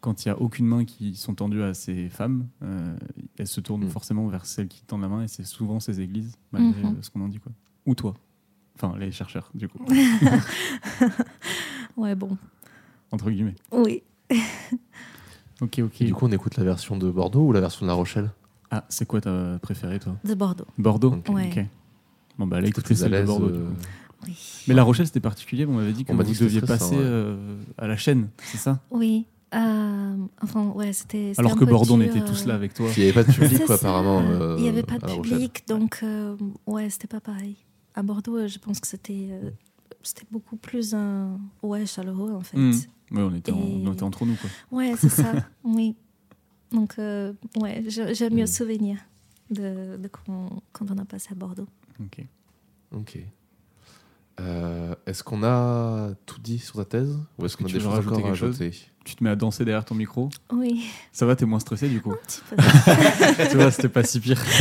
quand il n'y a aucune main qui sont tendues à ces femmes, euh, elles se tournent Mm. forcément vers celles qui tendent la main et c'est souvent ces églises, malgré Mhm. ce qu'on en dit. Quoi. Ou toi. Enfin, les chercheurs, du coup, Ouais, bon. entre guillemets. Oui. Ok, ok. Et du coup, on écoute la version de Bordeaux ou la version de La Rochelle? Ah, c'est quoi ta préférée, toi? De Bordeaux. Bordeaux Ok. Ouais. Bon, bah, que écoutez celle de Bordeaux. du euh, coup. Oui. Mais La Rochelle, c'était particulier. On m'avait dit que On vous dit que c'était deviez passer ouais. euh, à la chaîne, c'est ça? Oui. Euh, enfin, ouais, c'était. c'était Alors un que peu Bordeaux, on était euh, tous là avec toi. Il n'y avait pas de public, quoi, apparemment. euh, Il n'y avait pas de public, donc euh, ouais, c'était pas pareil. À Bordeaux, euh, je pense que c'était euh, c'était beaucoup plus euh, ouais, chaleureux en fait. Mm. Ouais, on était, en- on était entre nous, quoi. Ouais, c'est ça, oui. Donc, euh, ouais, j'ai j'ai mieux Mm. souvenir de, de quand, quand on a passé à Bordeaux. Ok. Ok. Euh, est-ce qu'on a tout dit sur ta thèse Ou est-ce qu'on a tu des veux choses rajouter quelque chose? Tu te mets à danser derrière ton micro? Oui, Ça va, t'es moins stressé du coup? Un petit peu. Tu vois, c'était pas si pire.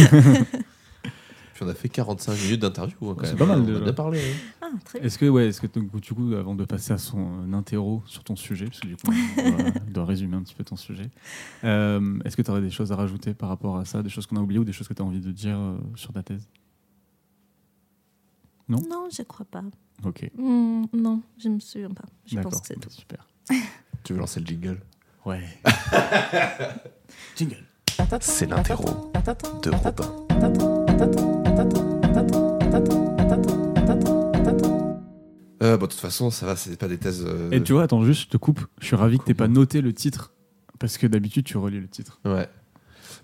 Puis on a fait 45 minutes d'interview, hein, quand C'est même. pas mal, On a bien parlé. hein. Ah, très bien. Est-ce que, ouais, est-ce que donc, du coup, avant de passer à son euh, interro sur ton sujet, parce que du coup, on doit, on doit résumer un petit peu ton sujet, euh, est-ce que tu aurais des choses à rajouter par rapport à ça, des choses qu'on a oubliées ou des choses que tu as envie de dire euh, sur ta thèse? Non Non, je crois pas. Ok, Mm, non, je me souviens pas. Je d'accord. pense que c'est bah, tout. Super. Tu veux lancer le jingle? Ouais. Jingle. C'est l'interro de Robin. Euh, bon, de toute façon, ça va, c'est pas des thèses. euh, Et tu vois, attends, juste, je te coupe. Je suis ravi que tu pas noté le titre, parce que d'habitude, tu relis le titre. Ouais.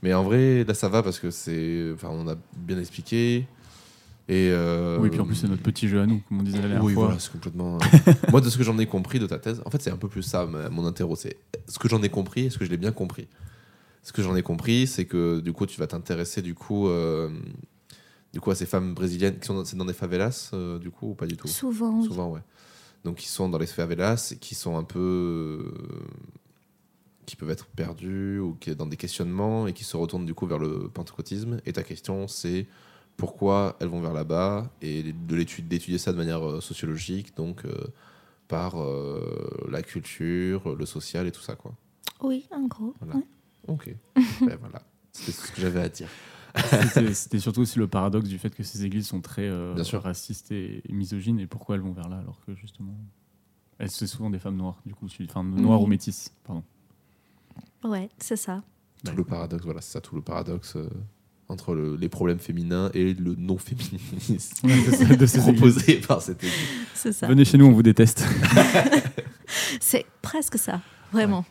Mais en vrai, là, ça va parce que c'est. Enfin, on a bien expliqué. Et. euh, Oui, puis en plus, c'est notre petit jeu à nous, comme on disait la dernière Oui, fois. voilà, c'est complètement. euh, Moi, de ce que j'en ai compris de ta thèse, en fait, c'est un peu plus ça, mon interro. C'est ce que j'en ai compris, est-ce que je l'ai bien compris Ce que j'en ai compris, c'est que du coup, tu vas t'intéresser du coup, euh, du coup, à ces femmes brésiliennes qui sont dans, c'est dans des favelas, euh, du coup, ou pas du tout? Souvent. Souvent, ouais. Donc, qui sont dans les favelas et qui sont un peu. qui peuvent être perdus ou qui est dans des questionnements et qui se retournent du coup vers le pentecôtisme. Et ta question, c'est pourquoi elles vont vers là-bas et de l'étude- d'étudier ça de manière euh, sociologique, donc euh, par euh, la culture, le social et tout ça, quoi. Oui, en gros. Voilà. ouais. Ok. Ben, voilà. C'était ce que j'avais à dire. C'était- surtout aussi le paradoxe du fait que ces églises sont très euh, Bien sûr. racistes et misogynes, et pourquoi elles vont vers là alors que justement. Elles, c'est souvent des femmes noires, du coup, enfin noires Mhm. ou métisses, pardon. Ouais, c'est ça. Tout le paradoxe, voilà, c'est ça, tout le paradoxe euh, entre le- les problèmes féminins et le non-féminisme Ouais, de ces églises. proposé par cette église. C'est ça. Venez chez nous, on vous déteste. C'est presque ça, vraiment.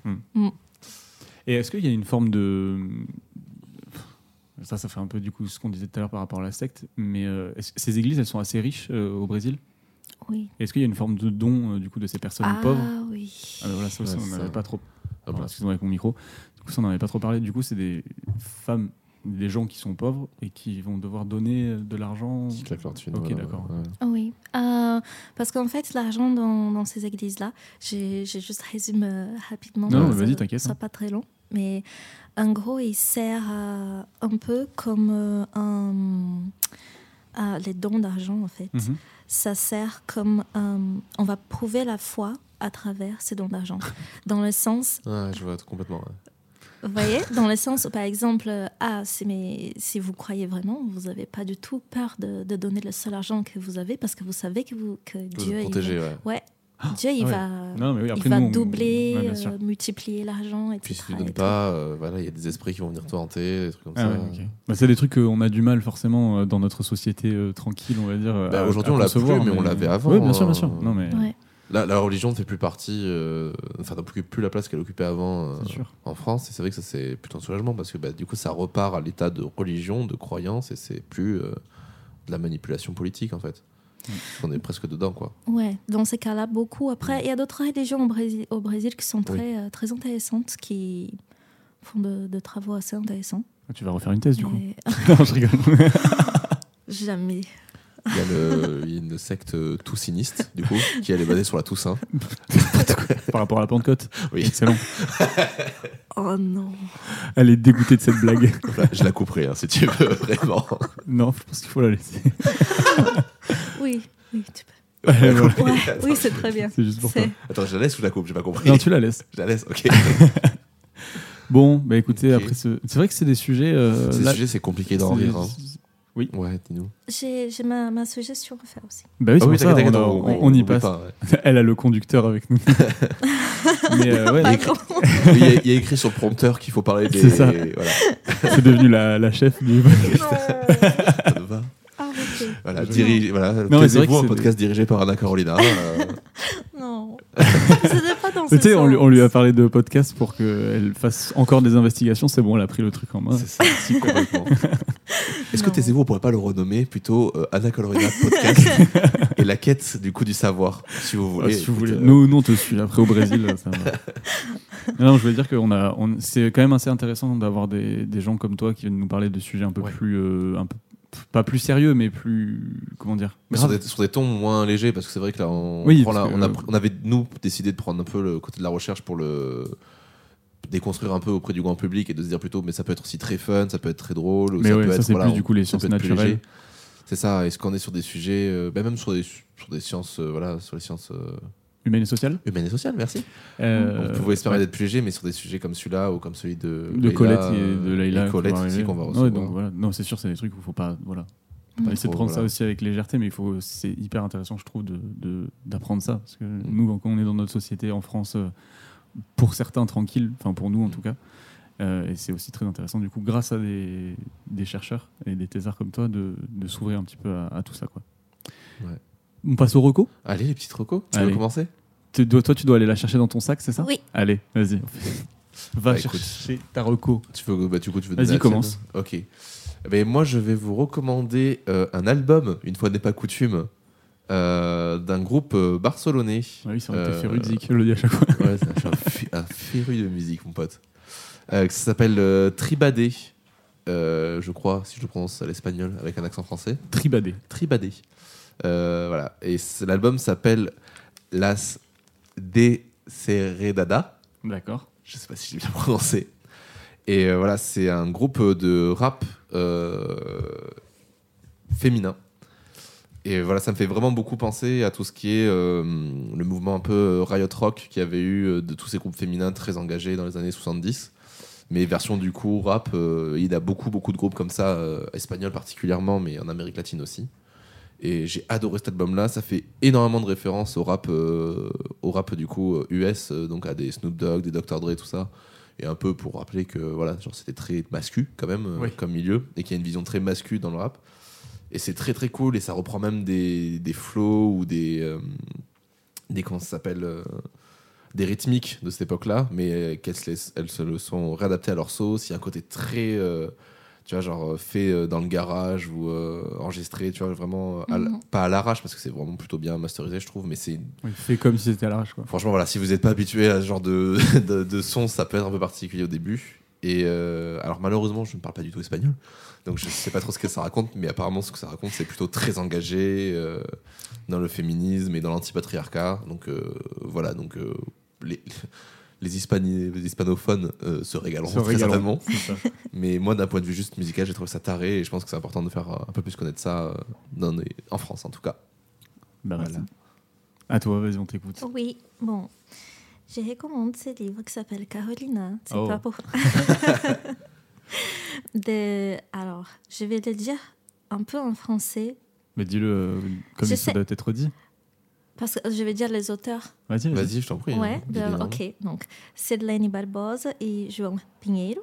Et est-ce qu'il y a une forme de. Ça, ça fait un peu du coup ce qu'on disait tout à l'heure par rapport à la secte, mais euh, ces églises, elles sont assez riches euh, au Brésil? Oui. Est-ce qu'il y a une forme de don euh, du coup de ces personnes Ah pauvres? oui. Ah ben voilà, ça aussi, Ouais, on n'avait pas trop. Ah Excuse-moi avec mon micro. Du coup, ça, on n'en avait pas trop parlé. Du coup, c'est des femmes, des gens qui sont pauvres et qui vont devoir donner de l'argent. qui claquent leur thune, Ok, voilà, d'accord. ouais. Oui. Euh, parce qu'en fait, l'argent dans, dans ces églises-là, j'ai juste résumé euh, rapidement. Non, vas-y, ça t'inquiète, soit hein. pas très long. Mais en gros, il sert euh, un peu comme euh, un, euh, les dons d'argent, en fait. Mhm. Ça sert comme. euh, on va prouver la foi à travers ces dons d'argent. dans le sens Ouais, je vois complètement. ouais. Vous voyez, dans le sens où, par exemple, euh, ah, si, mais, si vous croyez vraiment, vous n'avez pas du tout peur de, de donner le seul argent que vous avez parce que vous savez que, vous, que Vous Dieu, protégé, va, ouais. ouais, Dieu, il ah ouais. va, Non, mais oui, il va nous, on- doubler, Ouais, euh, multiplier l'argent, etc. Puis si tu et donnes pas, euh, voilà, il y a des esprits qui vont venir te hanter, des trucs comme Ah ça. ouais, ok. Bah, c'est des trucs qu'on a du mal forcément euh, dans notre société euh, tranquille, on va dire. Bah, aujourd'hui, on l'a plus, mais on l'avait avant, Oui, bien sûr, bien sûr. Non, mais Ouais. La, la religion ne fait plus partie, euh, enfin, n'occupe plus la place qu'elle occupait avant euh, en France. Et c'est vrai que ça, c'est plutôt un soulagement parce que bah, du coup, ça repart à l'état de religion, de croyance, et c'est plus euh, de la manipulation politique en fait. Mm. On est presque dedans, quoi. Ouais, dans ces cas-là, beaucoup. Après, il y a d'autres religions au Brésil, au Brésil qui sont très, euh, très intéressantes, qui font de, de travaux assez intéressants. Tu vas refaire une thèse, du coup. Non, je rigole. Jamais. Il y a, le- il y a une secte euh, toussiniste, du coup, qui elle est basée sur la Toussaint. Par rapport à la Pentecôte. Oui. Excellent. Oh non. Elle est dégoûtée de cette blague. Voilà, je la couperai, hein, si tu veux, vraiment. non, je pense qu'il faut la laisser. Oui, oui, tu peux. Ouais, voilà. Ouais, oui, c'est très bien. C'est juste pour ça. C'est- Attends, je la laisse ou je la coupe? J'ai pas compris. Non, tu la laisses. Je la laisse, ok. Bon, bah écoutez, après, ce- c'est vrai que c'est des sujets. euh, Ces là- sujets, c'est compliqué d'en c'est- rire. hein. Oui. Ouais, dis-nous. J'ai j'ai ma, ma suggestion à faire aussi. Bah oui, c'est Ah oui, ça, on, a- t'inquiète, on- on y passe. pas, ouais. Elle a le conducteur avec nous. Mais euh, ouais, Il y, a- il y a écrit sur le prompteur qu'il faut parler des. C'est ça. Voilà. c'est devenu la, la chef du. Ça va. Voilà, dirige, voilà. Non, mais c'est vrai Taisez-vous, un podcast dirigé par Anna Carolina. euh, Non. C'était pas dans ce Tu sais, on, lui- on lui a parlé de podcast pour qu'elle fasse encore des investigations. C'est bon, elle a pris le truc en main. c'est ça, si, complètement. Est-ce que Non. Taisez-vous, on pourrait pas le renommer plutôt euh, Anna Carolina Podcast et la quête du coup du savoir, si vous Ah, voulez. si vous voulez. euh, Nous, nous, on te suit. Après, au Brésil, ça va. Non, je voulais dire que on a, on- c'est quand même assez intéressant d'avoir des, des gens comme toi qui viennent nous parler de sujets un peu Ouais. plus. euh, un peu, pas plus sérieux, mais plus. Comment dire Mais sur des, sur des tons moins légers, parce que c'est vrai que là, on, Oui, prend la- parce que- on, a, pr- on avait, nous, décidé de prendre un peu le côté de la recherche pour le déconstruire un peu auprès du grand public et de se dire plutôt, mais ça peut être aussi très fun, ça peut être très drôle. ou Mais ça ouais, peut ça, c'est voilà, plus du coup les sciences naturelles. C'est ça, est-ce qu'on est sur des sujets, euh, ben même sur des, sur des sciences, euh, voilà, sur les sciences euh, Humaine et sociale humaines et sociales, merci. Euh, on pouvait espérer d'être plus léger, mais sur des sujets comme celui-là ou comme celui de, de Leïla, Colette et euh, de et Colette qu'on va aussi arriver. qu'on va Ouais, recevoir. donc voilà. Non, c'est sûr, c'est des trucs où il faut pas. Voilà. Faut pas essayer de prendre ça aussi avec légèreté, mais il faut. C'est hyper intéressant, je trouve, de de- d'apprendre ça, parce que Mm. nous, quand on est dans notre société en France, euh, pour certains tranquille, enfin pour nous en Mm. tout cas, euh, et c'est aussi très intéressant du coup, grâce à des, des chercheurs et des thésards comme toi, de, de s'ouvrir un petit peu à, à tout ça, quoi. Ouais. On passe au reco. Allez, les petites recos, tu Allez. veux commencer? Tu dois- toi, tu dois aller la chercher dans ton sac, c'est ça? Oui. Allez, vas-y. Va Bah, écoute. chercher ta reco. Tu veux, bah, du coup, tu veux Vas-y, commence. Ok. Eh ben, moi, je vais vous recommander euh, un album, une fois n'est pas coutume, euh, d'un groupe euh, barcelonais. Ah oui, c'est Euh, féru de zik, je le dis à chaque fois. Ouais, c'est- un, un féru de musique, mon pote. Euh, ça s'appelle euh, Tribadé, euh, je crois, si je le prononce à l'espagnol avec un accent français. Tribadé. Tribadé. Euh, voilà. Et l'album s'appelle Las Desheredada. D'accord. Je sais pas si j'ai bien prononcé. Et euh, voilà, c'est un groupe de rap euh, féminin. Et voilà, ça me fait vraiment beaucoup penser à tout ce qui est euh, le mouvement un peu Riot Rock qu'il y avait eu de tous ces groupes féminins très engagés dans les années 70. Mais version du coup rap, euh, il y a beaucoup beaucoup de groupes comme ça, euh, espagnols particulièrement, mais en Amérique latine aussi. Et j'ai adoré cet album-là. Ça fait énormément de références au rap, euh, au rap du coup euh, US, euh, donc à des Snoop Dogg, des Dr Dre, tout ça. Et un peu pour rappeler que voilà, genre c'était très mascu quand même euh, Oui. comme milieu et qu'il y a une vision très mascu dans le rap. Et c'est très très cool et ça reprend même des, des flows ou des euh, des comment ça s'appelle euh, des rythmiques de cette époque-là, mais euh, qu'elles elles se le sont réadaptées à leur sauce. Il y a un côté très euh, tu vois, genre euh, fait euh, dans le garage ou euh, enregistré, tu vois, vraiment, à Mhm. pas à l'arrache parce que c'est vraiment plutôt bien masterisé, je trouve, mais c'est Oui, fais comme si c'était à l'arrache, quoi. Franchement, voilà, si vous n'êtes pas habitué à ce genre de, de, de son, ça peut être un peu particulier au début. Et euh, alors, malheureusement, je ne parle pas du tout espagnol, donc je ne sais pas trop ce que ça raconte, mais apparemment, ce que ça raconte, c'est plutôt très engagé euh, dans le féminisme et dans l'antipatriarcat. Donc euh, voilà, donc euh, les, les, hispani- les hispanophones euh, se régaleront Se très régaleront, certainement. c'est ça. Mais moi, d'un point de vue juste musical, j'ai trouvé ça taré et je pense que c'est important de faire un peu plus connaître ça euh, dans les- en France, en tout cas. Bah, Voilà. À toi, vas-y, on t'écoute. Oui, bon. Je recommande ce livre qui s'appelle Carolina. C'est Oh. pas pour. de... Alors, je vais le dire un peu en français Mais dis-le euh, comme Je il sais. doit être dit. Parce que je vais dire les auteurs. Vas-y, vas-y. Je t'en prie. Ouais, hein, de- ok. Donc, c'est de Lenny Barbosa et João Pinheiro.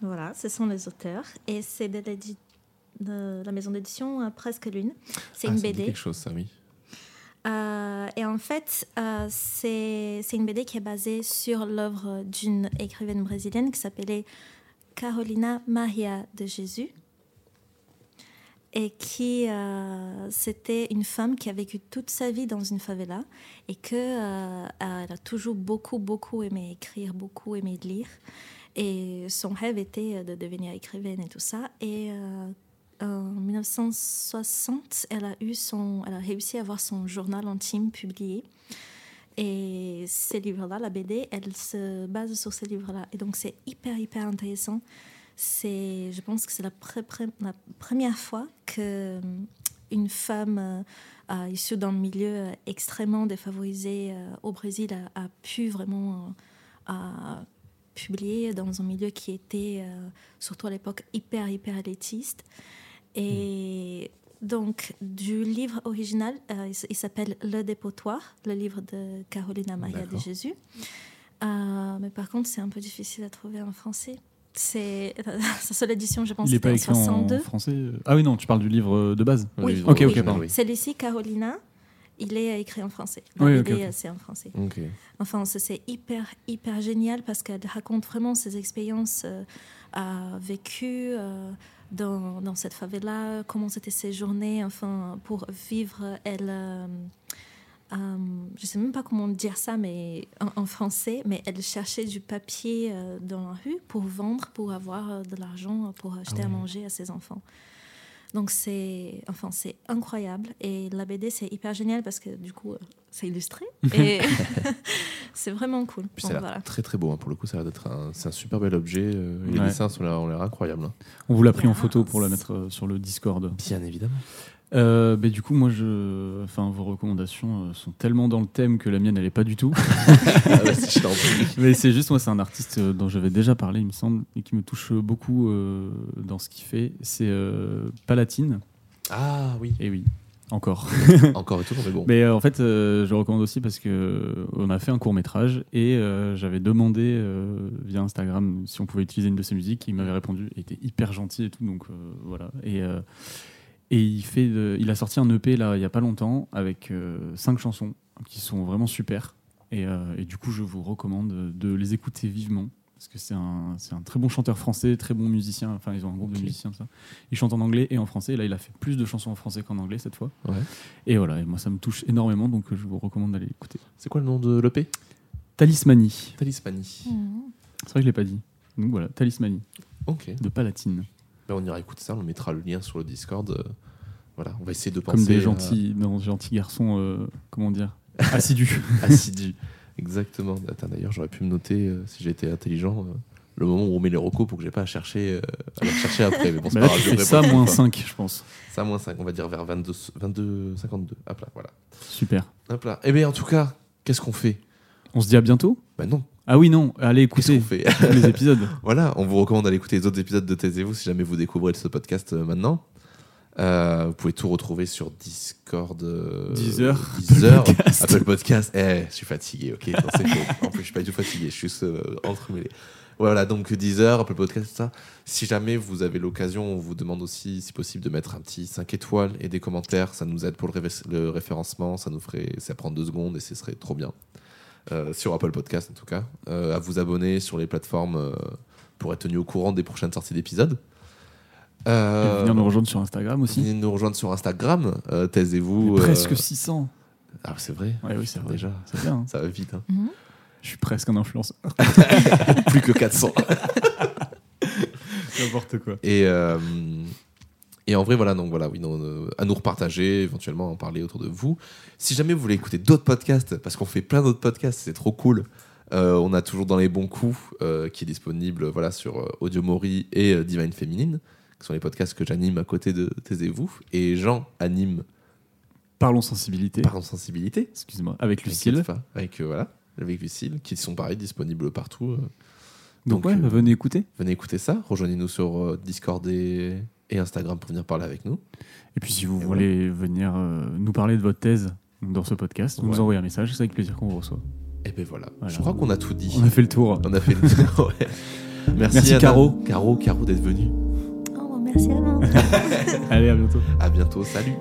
Voilà, ce sont les auteurs. Et c'est de, la maison d'édition euh, Presque Lune. C'est Ah, une ça BD. quelque chose, ça, oui. Euh, et en fait, euh, c'est c'est une BD qui est basée sur l'œuvre d'une écrivaine brésilienne qui s'appelait Carolina Maria de Jésus. Et qui, euh, c'était une femme qui a vécu toute sa vie dans une favela et que euh, elle a toujours beaucoup, beaucoup aimé écrire, beaucoup aimé lire. Et son rêve était de devenir écrivaine et tout ça. Et euh, en 1960, elle a, eu son, elle a réussi à avoir son journal intime publié. Et ces livres-là, la BD, elle se base sur ces livres-là. Et donc, c'est hyper, hyper intéressant. C'est, je pense que c'est la, première fois que une femme euh, euh, issue d'un milieu euh, extrêmement défavorisé euh, au Brésil a, a pu vraiment euh, publié dans un milieu qui était, euh, surtout à l'époque, hyper, hyper élitiste. Et donc, du livre original, euh, il s'appelle Le Dépotoir, le livre de Carolina Maria de. Jésus. Euh, mais par contre, c'est un peu difficile à trouver en français. C'est sa seule édition, je pense, Il n'est pas en écrit en 62. français Ah oui, non, tu parles du livre de base. Oui. Livre Ok, ok, pardon. oui. Celui-ci, Carolina, il est écrit en français. La Oui, BD, ok, ok. euh, c'est en français. Ok. Enfin, c'est- c'est hyper, hyper génial parce qu'elle raconte vraiment ses expériences euh, vécues euh, dans, dans cette favela, comment c'était ses journées, enfin, pour vivre, elle... euh, euh, je sais même pas comment dire ça mais en, en français, mais elle cherchait du papier euh, dans la rue pour vendre, pour avoir euh, de l'argent, pour acheter à ouais. manger à ses enfants. Donc c'est enfin, c'est incroyable. Et la BD, c'est hyper génial parce que du coup, euh, c'est illustré. Et c'est vraiment cool. Puis Donc, ça a l'air voilà. très très beau. hein. Pour le coup, ça a l'air d'être un, c'est un super bel objet. euh, et Les Ouais. dessins ont l'air, ont l'air incroyables. hein. On vous l'a pris en photo pour la mettre euh, sur le Discord. Bien évidemment. Euh, bah, du coup, moi, je... enfin, vos recommandations euh, sont tellement dans le thème que la mienne, elle est pas du tout. Ah bah, si je t'en prie. Mais c'est juste, moi, c'est un artiste euh, dont j'avais déjà parlé, il me semble, et qui me touche beaucoup euh, dans ce qu'il fait. C'est euh, Palatine. Ah oui. Et oui, encore. Encore et toujours, mais bon. Mais euh, en fait, euh, je le recommande aussi parce que euh, on a fait un court métrage et euh, j'avais demandé euh, via Instagram si on pouvait utiliser une de ses musiques. Il m'avait répondu, il était hyper gentil et tout, donc euh, voilà. Et, euh, et il fait, de- il a sorti un EP là il y a pas longtemps avec euh, cinq chansons qui sont vraiment super. Et, euh, et du coup, je vous recommande de les écouter vivement. Parce que c'est un, c'est un très bon chanteur français, très bon musicien. Enfin, ils ont un groupe de musiciens, ça. Il chante en anglais et en français. Et là, il a fait plus de chansons en français qu'en anglais cette fois. Ouais. Et voilà, et moi ça me touche énormément, donc je vous recommande d'aller écouter. C'est quoi le nom de l'EP Talismanie. Talismanie. Mhm. C'est vrai que je l'ai pas dit. Donc voilà, Talismanie Ok. de Palatine. Ben, on ira écouter ça. On mettra le lien sur le Discord. euh, Voilà. On va essayer de penser. Comme des à- gentils, non, gentils garçons, euh, comment dire, assidus. assidu. Exactement. Attends, D'ailleurs, j'aurais pu me noter, euh, si j'étais intelligent, euh, le moment où on met les recos pour que j'ai pas à chercher, euh, à les chercher après. Mais bon, c'est fais ça moins pas. 5, je pense. Ça, moins 5. On va dire vers 22, 22 52. Hop là, voilà. Super. Hop là. Eh bien, en tout cas, qu'est-ce qu'on fait? On se dit à bientôt Ben non. Ah oui, non, allez écouter fait tous les épisodes. Voilà, on vous recommande d'aller écouter les autres épisodes de Taisez-vous si jamais vous découvrez ce podcast euh, maintenant. Euh, vous pouvez tout retrouver sur Discord, euh, Deezer, Deezer, Apple Podcast. Apple Podcast. Eh, je suis fatigué, ok. non, c'est faux. En plus, je suis pas du tout fatigué, je suis juste euh, entremêlé. Voilà, donc Deezer, Apple Podcast, tout ça. Si jamais vous avez l'occasion, on vous demande aussi, si possible, de mettre un petit 5 étoiles et des commentaires. Ça nous aide pour le, le référencement. Ça nous ferait, ça prend deux secondes et ce serait trop bien. Euh, sur Apple Podcast, en tout cas. Euh, à vous abonner sur les plateformes euh, pour être tenu au courant des prochaines sorties d'épisodes. Et Euh, venir nous rejoindre sur Instagram aussi. venez nous rejoindre sur Instagram. Euh, Taisez-vous. Euh, Presque 600. Ah, c'est vrai. Ouais, oui, c'est vrai. Déjà, C'est bien. hein. ça va vite. hein. Mhm. Je suis presque un influenceur. Plus que 400. N'importe quoi. Et, euh, et en vrai, voilà, donc voilà, oui, non, euh, à nous repartager, éventuellement en parler autour de vous. Si jamais vous voulez écouter d'autres podcasts, parce qu'on fait plein d'autres podcasts, c'est trop cool. euh, on a toujours dans les bons coups euh, qui est disponible voilà sur Audio Mori et Divine Féminine, qui sont les podcasts que j'anime à côté de Taisez-vous. Et Jean anime Parlons sensibilité. Par Sensibilité. Excuse-moi. Avec Lucille. Avec, voilà, avec Lucille, qui sont pareil disponibles partout. Donc, Donc, ouais, venez écouter. Venez écouter ça. Rejoignez-nous sur Discord et, et Instagram pour venir parler avec nous. Et puis si vous Et voulez venir euh, nous parler de votre thèse dans ce podcast, vous nous envoyez un message, c'est avec plaisir qu'on vous reçoit. Et ben voilà. Voilà. Je crois qu'on a tout dit. On a fait le tour. On a fait le Ouais. Merci, Merci, Anna. Caro. Caro, Caro d'être venue. Oh, merci à vous. Allez, à bientôt. À bientôt. Salut.